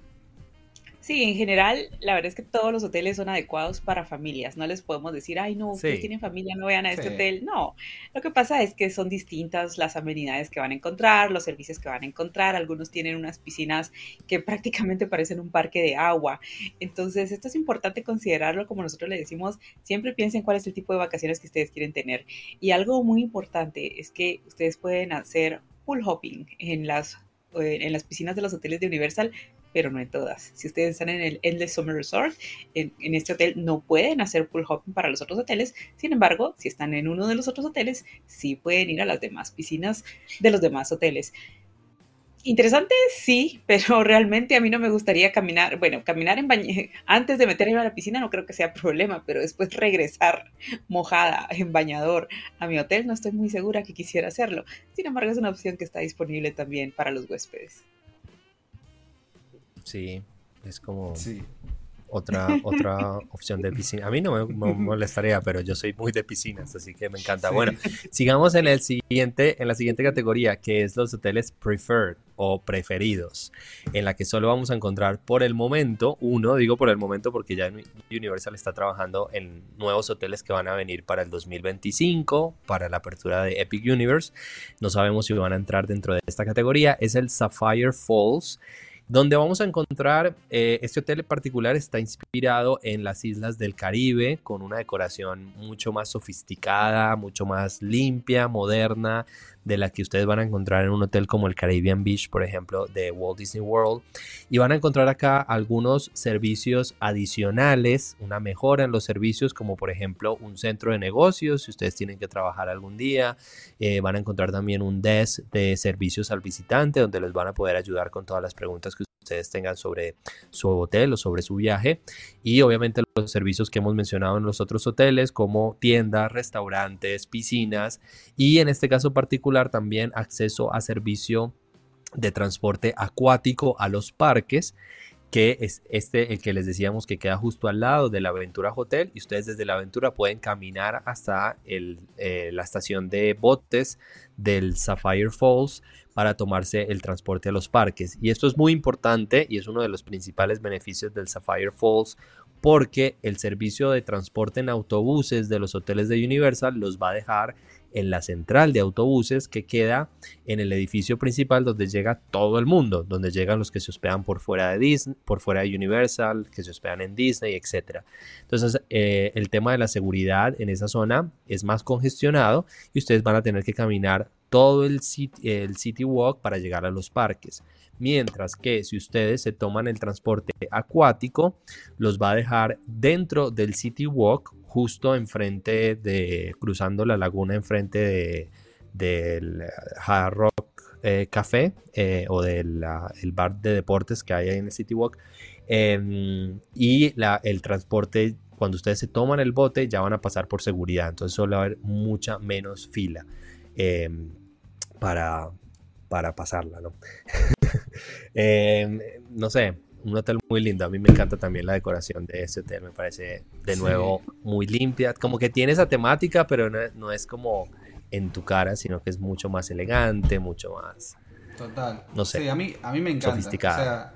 Sí, en general, la verdad es que todos los hoteles son adecuados para familias. No les podemos decir, ay, no, ustedes tienen familia, no vayan a este hotel. No, lo que pasa es que son distintas las amenidades que van a encontrar, los servicios que van a encontrar. Algunos tienen unas piscinas que prácticamente parecen un parque de agua. Entonces, esto es importante considerarlo, como nosotros le decimos, siempre piensen cuál es el tipo de vacaciones que ustedes quieren tener. Y algo muy importante es que ustedes pueden hacer pool hopping en las en las piscinas de los hoteles de Universal pero no en todas. Si ustedes están en el Endless Summer Resort, en, este hotel no pueden hacer pool hopping para los otros hoteles. Sin embargo, si están en uno de los otros hoteles, sí pueden ir a las demás piscinas de los demás hoteles. Interesante, sí, pero realmente a mí no me gustaría caminar, bueno, caminar en antes de meterme a la piscina no creo que sea problema, pero después regresar mojada en bañador a mi hotel no estoy muy segura que quisiera hacerlo. Sin embargo, es una opción que está disponible también para los huéspedes. Sí, es como otra, otra opción de piscina. A mí no me, molestaría, pero yo soy muy de piscinas, así que me encanta. Bueno, sigamos en el siguiente, en la siguiente categoría, que es los hoteles preferred o preferidos, en la que solo vamos a encontrar por el momento, uno, digo por el momento porque ya Universal está trabajando en nuevos hoteles que van a venir para el 2025, para la apertura de Epic Universe. No sabemos si van a entrar dentro de esta categoría. Es el Sapphire Falls donde vamos a encontrar, eh, este hotel en particular está inspirado en las islas del Caribe, con una decoración mucho más sofisticada, mucho más limpia, moderna, de la que ustedes van a encontrar en un hotel como el Caribbean Beach, por ejemplo, de Walt Disney World. Y van a encontrar acá algunos servicios adicionales, una mejora en los servicios, como por ejemplo un centro de negocios, si ustedes tienen que trabajar algún día. Eh, van a encontrar también un desk de servicios al visitante, donde les van a poder ayudar con todas las preguntas que ustedes tengan sobre su hotel o sobre su viaje. Y obviamente los servicios que hemos mencionado en los otros hoteles, como tiendas, restaurantes, piscinas y en este caso particular también acceso a servicio de transporte acuático a los parques que es este el que les decíamos que queda justo al lado de la Aventura Hotel y ustedes desde la Aventura pueden caminar hasta el, eh, la estación de botes del Sapphire Falls para tomarse el transporte a los parques. Y esto es muy importante y es uno de los principales beneficios del Sapphire Falls porque el servicio de transporte en autobuses de los hoteles de Universal los va a dejar en la central de autobuses que queda en el edificio principal donde llega todo el mundo, donde llegan los que se hospedan por fuera de Disney, por fuera de Universal, que se hospedan en Disney, etc. Entonces, eh, el tema de la seguridad en esa zona es más congestionado y ustedes van a tener que caminar todo el el city walk para llegar a los parques. Mientras que si ustedes se toman el transporte acuático, los va a dejar dentro del City Walk, justo enfrente de, cruzando la laguna enfrente de, del Hard Rock eh, Café eh, o del el bar de deportes que hay en el City Walk. Em, y la, el transporte cuando ustedes se toman el bote ya van a pasar por seguridad, entonces a haber mucha menos fila em, para, para pasarla, ¿no? Em, no sé, un hotel muy lindo. A mí me encanta también la decoración de este hotel. Me parece de nuevo muy limpia. Como que tiene esa temática, pero no, es como en tu cara, sino que es mucho más elegante, mucho más. Total. No sé. Sí, a mí, a mí me encanta. Sofisticada. O sea,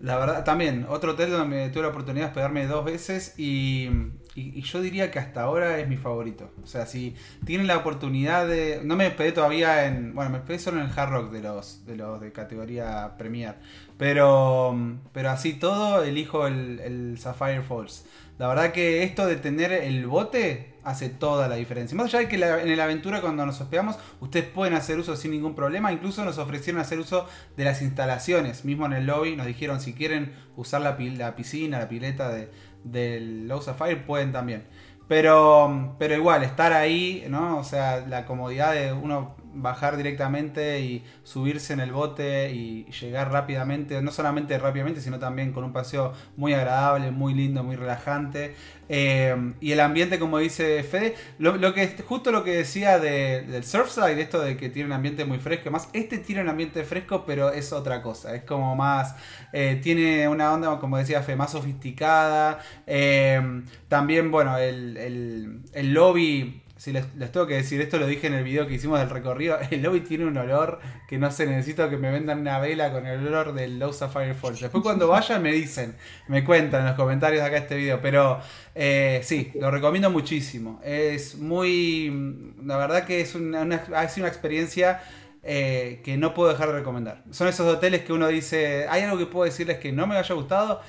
la verdad, también, otro hotel donde tuve la oportunidad de hospedarme dos veces y, yo diría que hasta ahora es mi favorito. O sea, si tienen la oportunidad de... No me hospedé todavía en... Bueno, me hospedé solo en el Hard Rock de los de, los de categoría Premier. Pero, pero así todo, elijo el, el Sapphire Falls. La verdad que esto de tener el bote hace toda la diferencia. Más allá de que en la aventura cuando nos hospedamos, ustedes pueden hacer uso sin ningún problema. Incluso nos ofrecieron hacer uso de las instalaciones. Mismo en el lobby nos dijeron si quieren usar la, piscina, la pileta de, del Low Sapphire, pueden también. Pero, pero igual, estar ahí, ¿no? O sea, la comodidad de uno bajar directamente y subirse en el bote y llegar rápidamente, no solamente rápidamente, sino también con un paseo muy agradable, muy lindo, muy relajante. Eh, y el ambiente, como dice Fede, lo, que justo lo que decía del Surfside, esto de que tiene un ambiente muy fresco, más este tiene un ambiente fresco, pero es otra cosa, es como más, eh, tiene una onda, como decía Fede, más sofisticada. Eh, también, bueno, el, el lobby si les, tengo que decir, esto lo dije en el video que hicimos del recorrido, el lobby tiene un olor que no sé, necesito que me vendan una vela con el olor del Low Sapphire Falls. Después cuando vayan me dicen, me cuentan en los comentarios de acá este video, pero eh, sí, lo recomiendo muchísimo. Es muy, la verdad que es una, ha sido una experiencia eh, que no puedo dejar de recomendar. Son esos hoteles que uno dice, ¿hay algo que puedo decirles que no me haya gustado?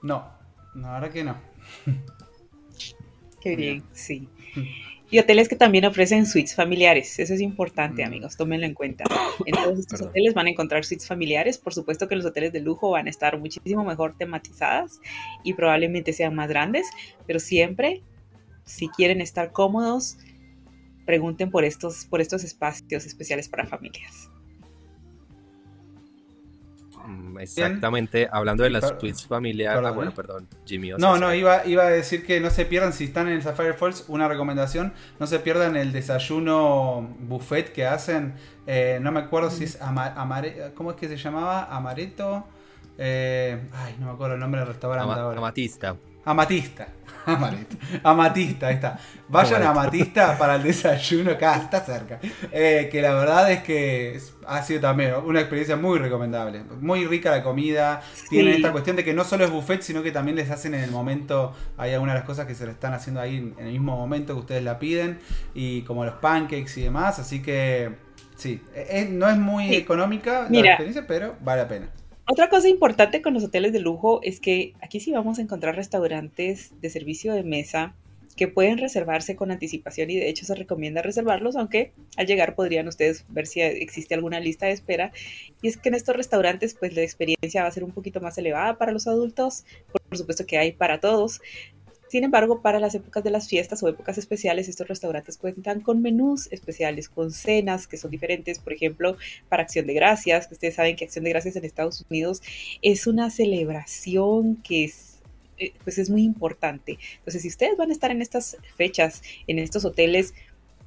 No, la verdad que no. Qué bien, sí. Y hoteles que también ofrecen suites familiares. Eso es importante, mm. amigos, tómenlo en cuenta. En todos estos hoteles van a encontrar suites familiares. Por supuesto que los hoteles de lujo van a estar muchísimo mejor tematizadas y probablemente sean más grandes, pero siempre, si quieren estar cómodos, pregunten por estos, por estos espacios especiales para familias. Mm, exactamente, hablando de las suites familiares. Ah, bueno, ¿eh? perdón, Jimmy. No, no, iba, iba a decir que no se pierdan, si están en el Sapphire Falls, una recomendación, no se pierdan el desayuno buffet que hacen. Eh, no me acuerdo si es amare, ¿cómo es que se llamaba? Amareto. Eh, ay, no me acuerdo el nombre del restaurante ahora. Amatista. Amatista. Amatista, ahí está. Vayan a Amatista para el desayuno, acá está cerca. Eh, que la verdad es que ha sido también una experiencia muy recomendable. Muy rica la comida. Tiene esta cuestión de que no solo es buffet, sino que también les hacen en el momento. Hay algunas de las cosas que se le están haciendo ahí en el mismo momento que ustedes la piden. Y como los pancakes y demás. Así que sí, no es muy económica la experiencia, pero vale la pena. Otra cosa importante con los hoteles de lujo es que aquí sí vamos a encontrar restaurantes de servicio de mesa que pueden reservarse con anticipación y de hecho se recomienda reservarlos, aunque al llegar podrían ustedes ver si existe alguna lista de espera. Y es que en estos restaurantes pues la experiencia va a ser un poquito más elevada para los adultos, por supuesto que hay para todos, sin embargo, para las épocas de las fiestas o épocas especiales, estos restaurantes cuentan con menús especiales, con cenas que son diferentes, por ejemplo, para Acción de Gracias, que ustedes saben que Acción de Gracias en Estados Unidos es una celebración que es eh, pues es muy importante. Entonces, si ustedes van a estar en estas fechas, en estos hoteles,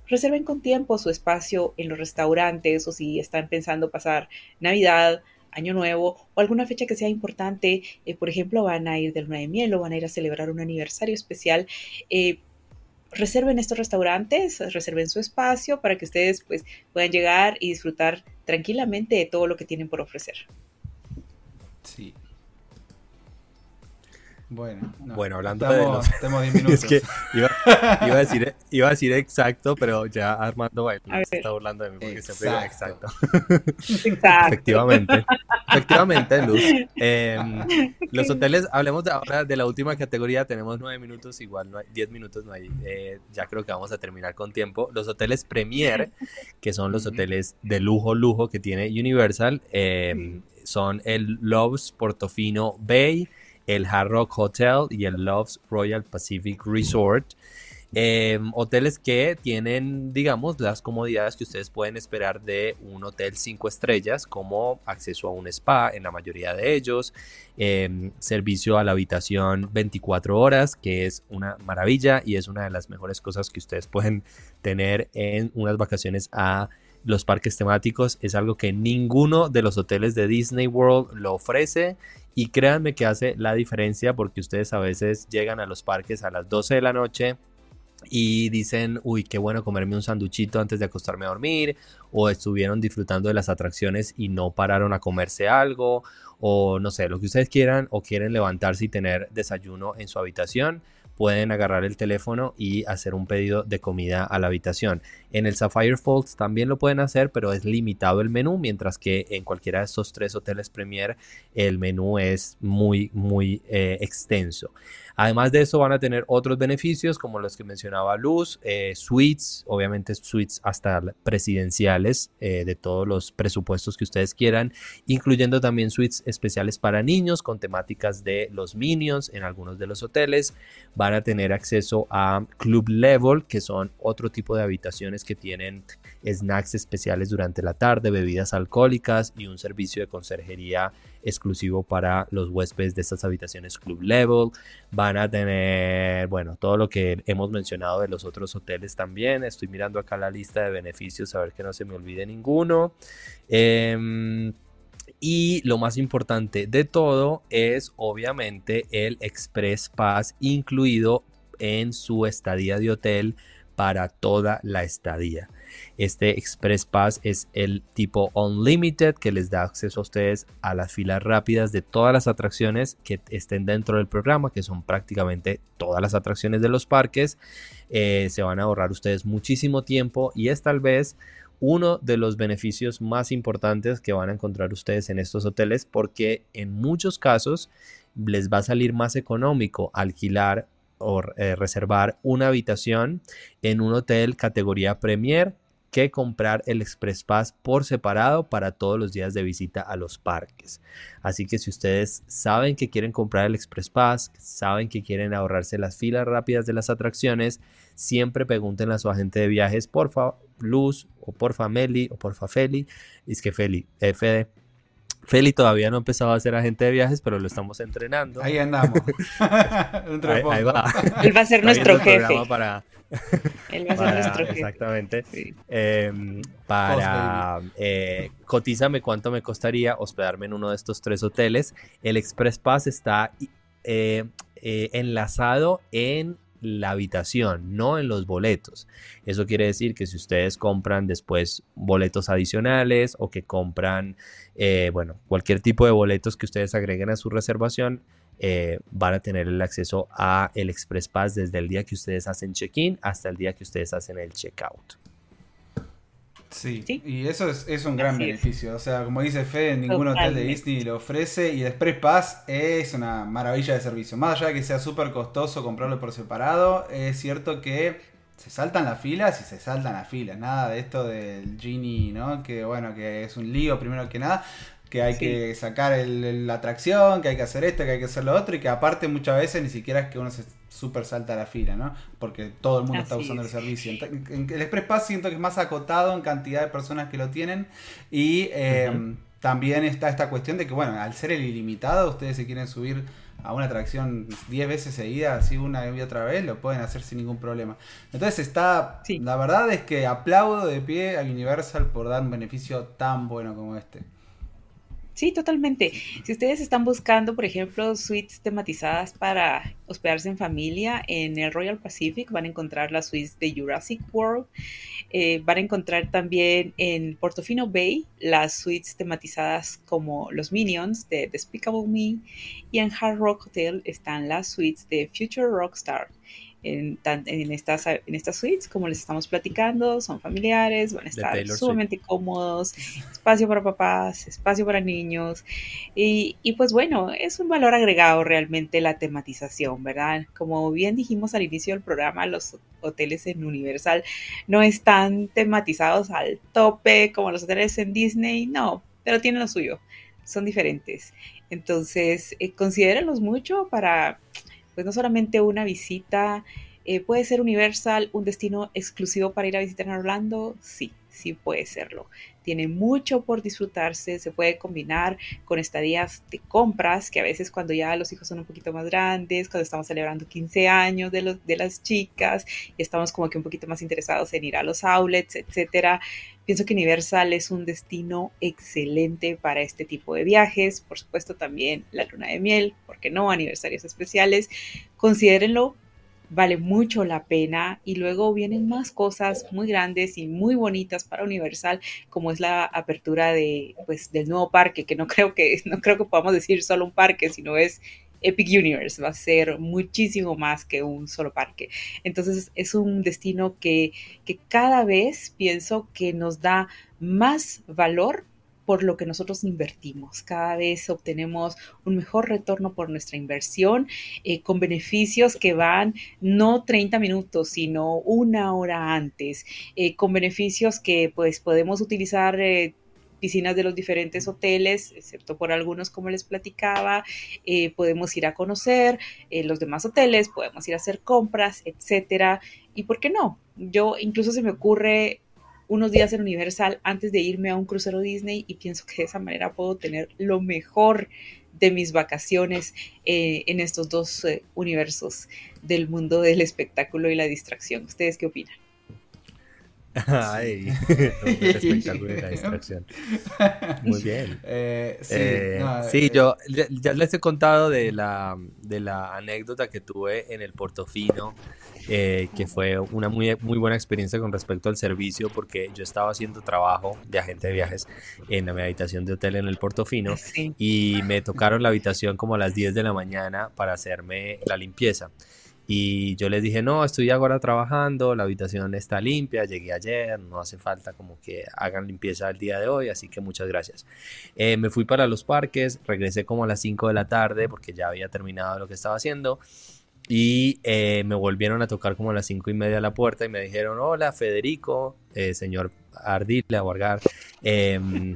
reserven con tiempo su espacio en los restaurantes o si están pensando pasar Navidad, Año Nuevo o alguna fecha que sea importante, eh, por ejemplo, van a ir de luna de miel o van a ir a celebrar un aniversario especial. Eh, reserven estos restaurantes, reserven su espacio para que ustedes pues, puedan llegar y disfrutar tranquilamente de todo lo que tienen por ofrecer. Sí, bueno, bueno hablando de los... es que iba, a decir, iba a decir exacto, pero ya Armando se está burlando de mí porque siempre digo exacto. exacto. Efectivamente. Efectivamente, Luz. Em, los hoteles, hablemos de ahora de la última categoría, tenemos nueve minutos, igual no hay, diez minutos no hay, eh, ya creo que vamos a terminar con tiempo. Los hoteles Premier, que son los hoteles de lujo, lujo que tiene Universal, em, son el Loves Portofino Bay, el Hard Rock Hotel y el Loves Royal Pacific Resort. Em, hoteles que tienen, digamos, las comodidades que ustedes pueden esperar de un hotel 5 estrellas, como acceso a un spa en la mayoría de ellos, em, servicio a la habitación 24 horas, que es una maravilla y es una de las mejores cosas que ustedes pueden tener en unas vacaciones a los parques temáticos. Es algo que ninguno de los hoteles de Disney World lo ofrece y créanme que hace la diferencia porque ustedes a veces llegan a los parques a las 12 de la noche y dicen, uy, qué bueno comerme un sanduchito antes de acostarme a dormir, o estuvieron disfrutando de las atracciones y no pararon a comerse algo, o no sé, lo que ustedes quieran, o quieren levantarse y tener desayuno en su habitación, pueden agarrar el teléfono y hacer un pedido de comida a la habitación. En el Sapphire Falls también lo pueden hacer, pero es limitado el menú, mientras que en cualquiera de estos tres hoteles Premier el menú es muy, muy eh, extenso. Además de eso van a tener otros beneficios como los que mencionaba Luz, eh, suites, obviamente suites hasta presidenciales eh, de todos los presupuestos que ustedes quieran, incluyendo también suites especiales para niños con temáticas de los Minions en algunos de los hoteles. Van a tener acceso a Club Level, que son otro tipo de habitaciones que tienen snacks especiales durante la tarde, bebidas alcohólicas y un servicio de conserjería exclusivo para los huéspedes de estas habitaciones Club Level. Van a tener, bueno, todo lo que hemos mencionado de los otros hoteles también. Estoy mirando acá la lista de beneficios a ver que no se me olvide ninguno. Em, y lo más importante de todo es obviamente el Express Pass incluido en su estadía de hotel para toda la estadía. Este Express Pass es el tipo Unlimited que les da acceso a ustedes a las filas rápidas de todas las atracciones que estén dentro del programa, que son prácticamente todas las atracciones de los parques. Eh, se van a ahorrar ustedes muchísimo tiempo y es tal vez uno de los beneficios más importantes que van a encontrar ustedes en estos hoteles porque en muchos casos les va a salir más económico alquilar o eh, reservar una habitación en un hotel categoría Premier que comprar el Express Pass por separado para todos los días de visita a los parques. Así que si ustedes saben que quieren comprar el Express Pass, saben que quieren ahorrarse las filas rápidas de las atracciones, siempre pregunten a su agente de viajes, por Luz o por Fameli o por Feli. Es que Feli, eh, Fede, Feli todavía no ha empezado a ser agente de viajes, pero lo estamos entrenando. Ahí andamos. ahí, va. Él va a ser nuestro jefe. Para, Él va a ser nuestro jefe. Exactamente. Em, para eh, cotízame cuánto me costaría hospedarme en uno de estos tres hoteles. El Express Pass está eh, eh, enlazado en la habitación, no en los boletos. Eso quiere decir que si ustedes compran después boletos adicionales o que compran, eh, bueno, cualquier tipo de boletos que ustedes agreguen a su reservación, eh, van a tener el acceso a el Express Pass desde el día que ustedes hacen check-in hasta el día que ustedes hacen el check-out. Sí, y eso es, un gran beneficio. O sea, como dice Fede, ningún hotel de Disney lo ofrece y Express Pass es una maravilla de servicio. Más allá de que sea súper costoso comprarlo por separado, es cierto que se saltan las filas y se saltan las filas. Nada de esto del Genie, ¿no? Que bueno, que es un lío primero que nada que hay que sacar la atracción, que hay que hacer esto, que hay que hacer lo otro, y que aparte muchas veces ni siquiera es que uno se super salta la fila, ¿no? Porque todo el mundo está usando el servicio. En, el Express Pass siento que es más acotado en cantidad de personas que lo tienen, y eh, también está esta cuestión de que, bueno, al ser el ilimitado, ustedes se quieren subir a una atracción 10 veces seguida, así una y otra vez, lo pueden hacer sin ningún problema. Entonces está, la verdad es que aplaudo de pie a Universal por dar un beneficio tan bueno como este. Sí, totalmente. Si ustedes están buscando, por ejemplo, suites tematizadas para hospedarse en familia, en el Royal Pacific van a encontrar las suites de Jurassic World. Eh, van a encontrar también en Portofino Bay las suites tematizadas como los Minions de Despicable Me. Y en Hard Rock Hotel están las suites de Future Rockstar en, en, estas, en estas suites, como les estamos platicando, son familiares, van a estar sumamente cómodos, espacio para papás, espacio para niños, y, y, pues bueno, es un valor agregado realmente la tematización, ¿verdad? Como bien dijimos al inicio del programa, los hoteles en Universal no están tematizados al tope como los hoteles en Disney, no, pero tienen lo suyo, son diferentes. Entonces, eh, considérenlos mucho para pues no solamente una visita Eh, ¿Puede ser Universal un destino exclusivo para ir a visitar en Orlando? Sí, sí puede serlo. Tiene mucho por disfrutarse, se puede combinar con estadías de compras, que a veces cuando ya los hijos son un poquito más grandes, cuando estamos celebrando 15 años de, las chicas y estamos como que un poquito más interesados en ir a los outlets, etcétera. Pienso que Universal es un destino excelente para este tipo de viajes. Por supuesto, también la luna de miel, ¿por qué no? Aniversarios especiales. Considérenlo vale mucho la pena y luego vienen más cosas muy grandes y muy bonitas para Universal como es la apertura de pues del nuevo parque que no creo que no creo que podamos decir solo un parque sino es Epic Universe va a ser muchísimo más que un solo parque. Entonces es un destino que, que cada vez pienso que nos da más valor por lo que nosotros invertimos. Cada vez obtenemos un mejor retorno por nuestra inversión eh, con beneficios que van no 30 minutos, sino una hora antes, eh, con beneficios que pues podemos utilizar. Eh, piscinas de los diferentes hoteles, excepto por algunos como les platicaba, podemos ir a conocer los demás hoteles, podemos ir a hacer compras, etcétera. Y por qué no, yo incluso se me ocurre unos días en Universal antes de irme a un crucero Disney y pienso que de esa manera puedo tener lo mejor de mis vacaciones eh, en estos dos eh, universos del mundo del espectáculo y la distracción. ¿Ustedes qué opinan? Ay, el espectáculo y la distracción. Muy bien. Eh, sí, yo ya, les he contado de la, de la anécdota que tuve en el Portofino eh, que fue una muy, muy buena experiencia con respecto al servicio porque yo estaba haciendo trabajo de agente de viajes en la habitación de hotel en el Portofino y me tocaron la habitación como a las 10 de la mañana para hacerme la limpieza. Y yo les dije, no, estoy ahora trabajando, la habitación está limpia, llegué ayer, no hace falta como que hagan limpieza el día de hoy, así que muchas gracias. Eh, me fui para los parques, regresé como a las 5 de la tarde porque ya había terminado lo que estaba haciendo y eh, me volvieron a tocar como a las cinco y media a la puerta y me dijeron, hola Federico, eh, señor Ardila o Argar, em,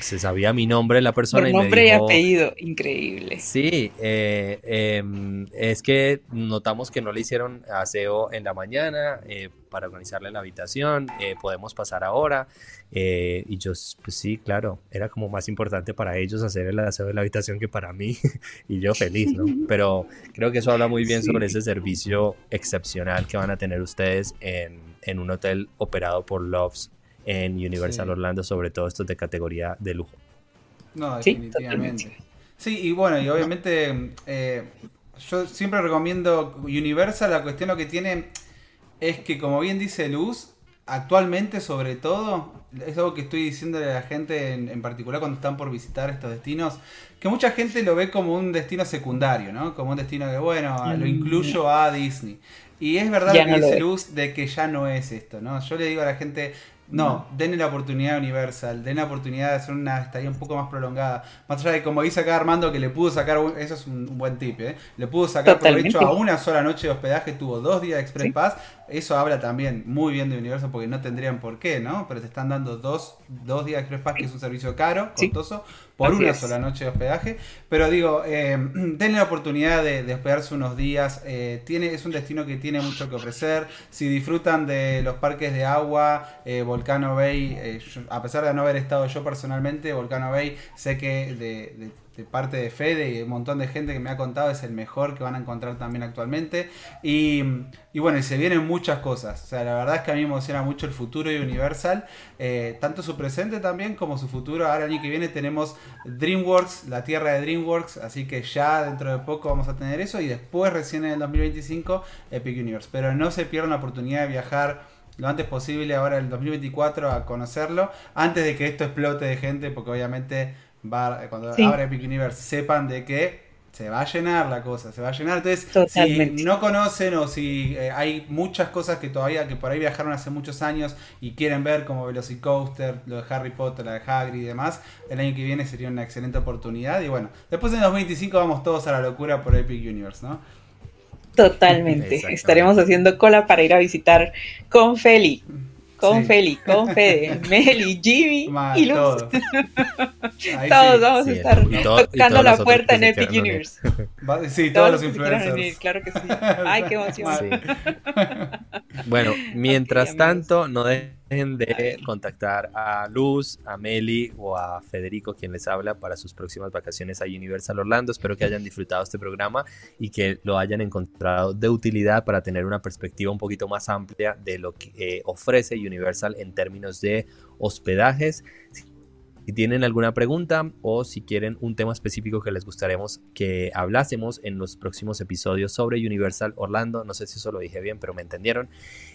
se sabía mi nombre la persona. y nombre me dijo, y apellido, increíble. Sí, eh, em, es que notamos que no le hicieron aseo en la mañana eh, para organizarle la habitación, eh, podemos pasar ahora. y yo, pues sí, claro, era como más importante para ellos hacer el aseo de la habitación que para mí. y yo feliz, ¿no? Pero creo que eso habla muy bien sobre ese servicio excepcional que van a tener ustedes en, en un hotel operado por Loves en Universal Orlando, sobre todo estos de categoría de lujo. No, definitivamente. Sí, y bueno, y obviamente eh, yo siempre recomiendo Universal, la cuestión lo que tiene es que, como bien dice Luz, actualmente sobre todo, es algo que estoy diciéndole a la gente en, particular cuando están por visitar estos destinos, que mucha gente lo ve como un destino secundario, ¿no? Como un destino que, bueno, lo mm. incluyo a Disney. Y es verdad lo que dice Luz de que ya no es esto, ¿no? Yo le digo a la gente, no, denle la oportunidad a Universal, denle la oportunidad de hacer una estadía un poco más prolongada. Más allá de como dice acá Armando, que le pudo sacar, eso es un, buen tip, ¿eh? le pudo sacar provecho a una sola noche de hospedaje, tuvo dos días de Express Pass. Eso habla también muy bien de Universal porque no tendrían por qué, ¿no? Pero te están dando dos, dos días de Express Pass, que es un servicio caro, costoso, por una sola noche de hospedaje. Pero digo, eh, denle la oportunidad de, hospedarse unos días. Eh, tiene, es un destino que tiene mucho que ofrecer. Si disfrutan de los parques de agua, eh, Volcano Bay, eh, a pesar de no haber estado yo personalmente, Volcano Bay, sé que de de parte de Fede y un montón de gente que me ha contado es el mejor que van a encontrar también actualmente. Y, bueno, y se vienen muchas cosas. O sea, la verdad es que a mí me emociona mucho el futuro de Universal, eh, tanto su presente también como su futuro. Ahora el año que viene tenemos DreamWorks, la tierra de DreamWorks, así que ya dentro de poco vamos a tener eso y después recién en el 2025 Epic Universe. Pero no se pierdan la oportunidad de viajar lo antes posible ahora el 2024 a conocerlo antes de que esto explote de gente porque obviamente eh, cuando abra Epic Universe, sepan de que se va a llenar la cosa, se va a llenar. Entonces, si no conocen o si eh, hay muchas cosas que todavía, que por ahí viajaron hace muchos años y quieren ver como Velocicoaster, lo de Harry Potter, la de Hagrid y demás, el año que viene sería una excelente oportunidad. Y bueno, después en 2025 vamos todos a la locura por Epic Universe, ¿no? Totalmente. Estaremos haciendo cola para ir a visitar con Feli. Con Feli, con Fede, Meli, Jimmy y Luz. Todos, todos vamos a estar tocando la puerta en Epic Universe. Sí, todos, los influencers. Venir, claro que sí. Ay, qué emoción. bueno, mientras tanto, no dejen de contactar a Luz, a Meli o a Federico, quien les habla, para sus próximas vacaciones a Universal Orlando. Espero que hayan disfrutado este programa y que lo hayan encontrado de utilidad para tener una perspectiva un poquito más amplia de lo que eh, ofrece Universal en términos de hospedajes. Si tienen alguna pregunta o si quieren un tema específico que les gustaremos que hablásemos en los próximos episodios sobre Universal Orlando, no sé si eso lo dije bien, pero me entendieron,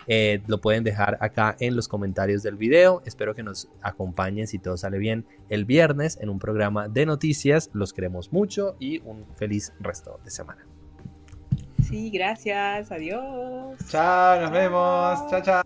eh, lo pueden dejar acá en los comentarios del video. Espero que nos acompañen si todo sale bien el viernes en un programa de noticias. Los queremos mucho y un feliz resto de semana. Sí, gracias. Adiós. Chao, nos vemos. Chao, chao.